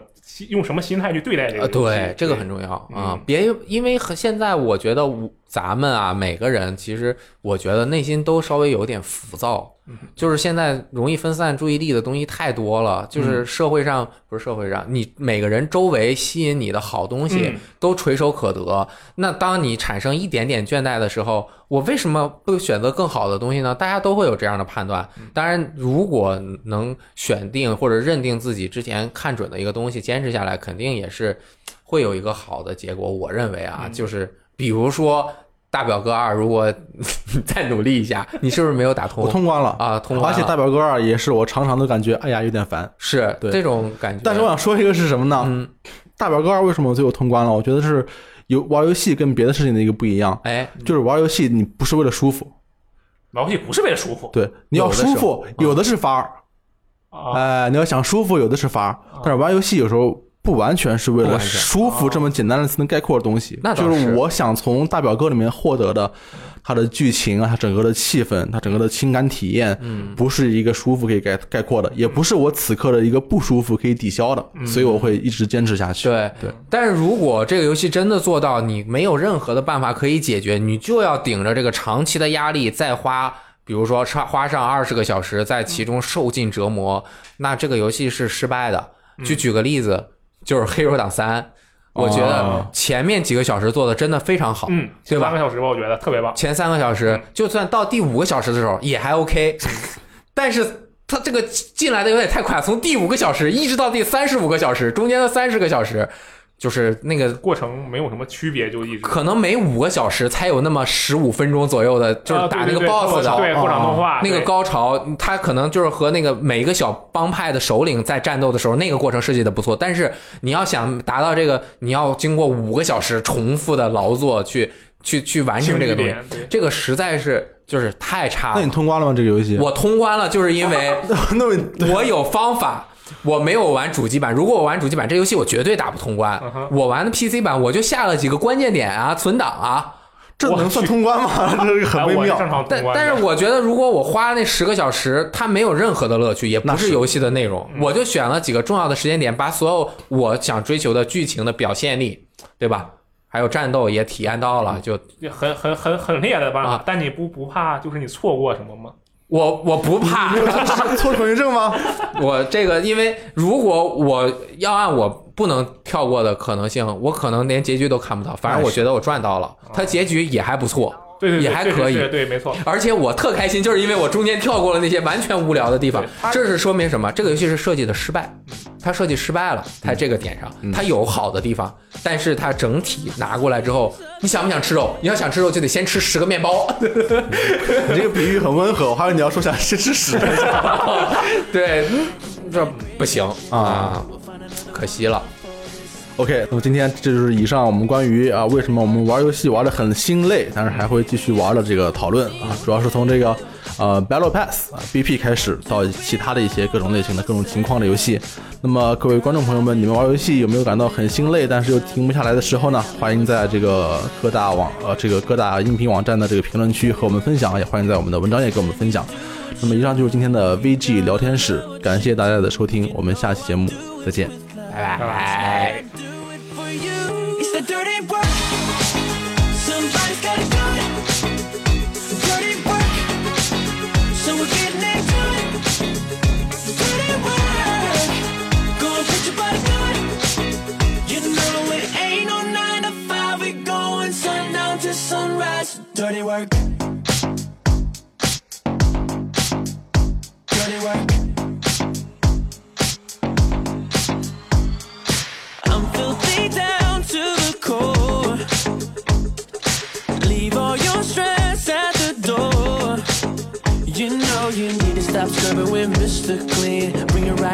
用什么心态去对待这个东西。对，这个很重要啊嗯！别因为很现在，我觉得我咱们啊，每个人其实我觉得内心都稍微有点浮躁，嗯就是现在容易分散注意力的东西太多了，嗯就是社会上不是社会上，你每个人周围吸引你的好东西嗯都垂手可得。那当你产生一点点倦怠的时候，我为什么不选择更好的东西呢？大家都会有这样的判断。嗯当然，如果能选定或者认定自己之前看准的一个东西，坚持下来，肯定也是会有一个好的结果。我认为啊，嗯就是比如说大表哥二，如果 再努力一下，你是不是没有打通？我通关了啊，通关了而且大表哥二也是我常常都感觉，哎呀有点烦。是对这种感觉。但是我想说一个是什么呢？嗯，大表哥二为什么我最后通关了？我觉得是有玩游戏跟别的事情的一个不一样，哎，就是玩游戏你不是为了舒服，玩游戏不是为了舒服对，你要有的时候舒服，有的是法儿，啊，哎，你要想舒服，有的是法儿，但是玩游戏有时候。不完全是为了舒服这么简单的词能概括的东西，那就是是我想从大表哥里面获得的它的剧情啊，它整个的气氛，它整个的情感体验，嗯，不是一个舒服可以概概括的，也不是我此刻的一个不舒服可以抵消的，所以我会一直坚持下去。对对。但是如果这个游戏真的做到你没有任何的办法可以解决，你就要顶着这个长期的压力再花。比如说，差花上二十个小时在其中受尽折磨，那这个游戏是失败的。就举个例子，就是《黑手党三》，我觉得哦。前面几个小时做的真的非常好，嗯，对吧？三个小时吧，我觉得特别棒。前三个小时，就算到第五个小时的时候也还 OK，但是他这个进来的有点太快，从第五个小时一直到第三十五个小时，中间的三十个小时，就是那个过程没有什么区别，就一直可能每五个小时才有那么十五分钟左右的，就是打那个 BOSS 的。啊对过场动画那个高潮，他可能就是和那个每一个小帮派的首领在战斗的时候，那个过程设计的不错。但是你要想达到这个，你要经过五个小时重复的劳作去去去完成这个东西，这个实在是就是太差了那你。通关了吗？这个游戏？我通关了，就是因为 我有方法。我没有玩主机版，如果我玩主机版，这游戏我绝对打不通关。我玩的 PC 版，我就下了几个关键点啊，存档啊。这能算通关吗？这个很微妙。但。但是我觉得，如果我花那十个小时，它没有任何的乐趣，也不是是游戏的内容，嗯我就选了几个重要的时间点，把所有我想追求的剧情的表现力，对吧？还有战斗也体验到了，就很很很很厉害的办法，啊但你不不怕就是你错过什么吗？我我不怕，错恐惧症吗？我这个，因为如果我要按我不能跳过的可能性，我可能连结局都看不到。反正我觉得我赚到了，它结局也还不错，对对对，也还可以对，没错。而且我特开心，就是因为我中间跳过了那些完全无聊的地方。这是说明什么？这个游戏是设计的失败，它设计失败了，在这个点上，它有好的地方，但是它整体拿过来之后，你想不想吃肉？你要想吃肉，就得先吃十个面包。你这个比喻很温和，我还以为你要说想先吃屎。对，嗯这不行啊，可惜了。OK，那么今天这就是以上我们关于啊为什么我们玩游戏玩的很心累，但是还会继续玩的这个讨论啊，主要是从这个呃 Battle Pass 啊 BP 开始到其他的一些各种类型的各种情况的游戏。那么各位观众朋友们，你们玩游戏有没有感到很心累，但是又停不下来的时候呢？欢迎在这个各大网呃这个各大音频网站的这个评论区和我们分享，也欢迎在我们的文章页跟我们分享。那么以上就是今天的 VG 聊天室，感谢大家的收听，我们下期节目再见。拜拜。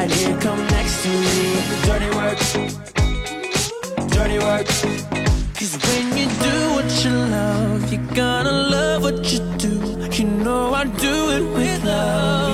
right here, come next to me. Dirty work, dirty work. Cause when you do what you love, you're gonna love what you do. You know I do it with love.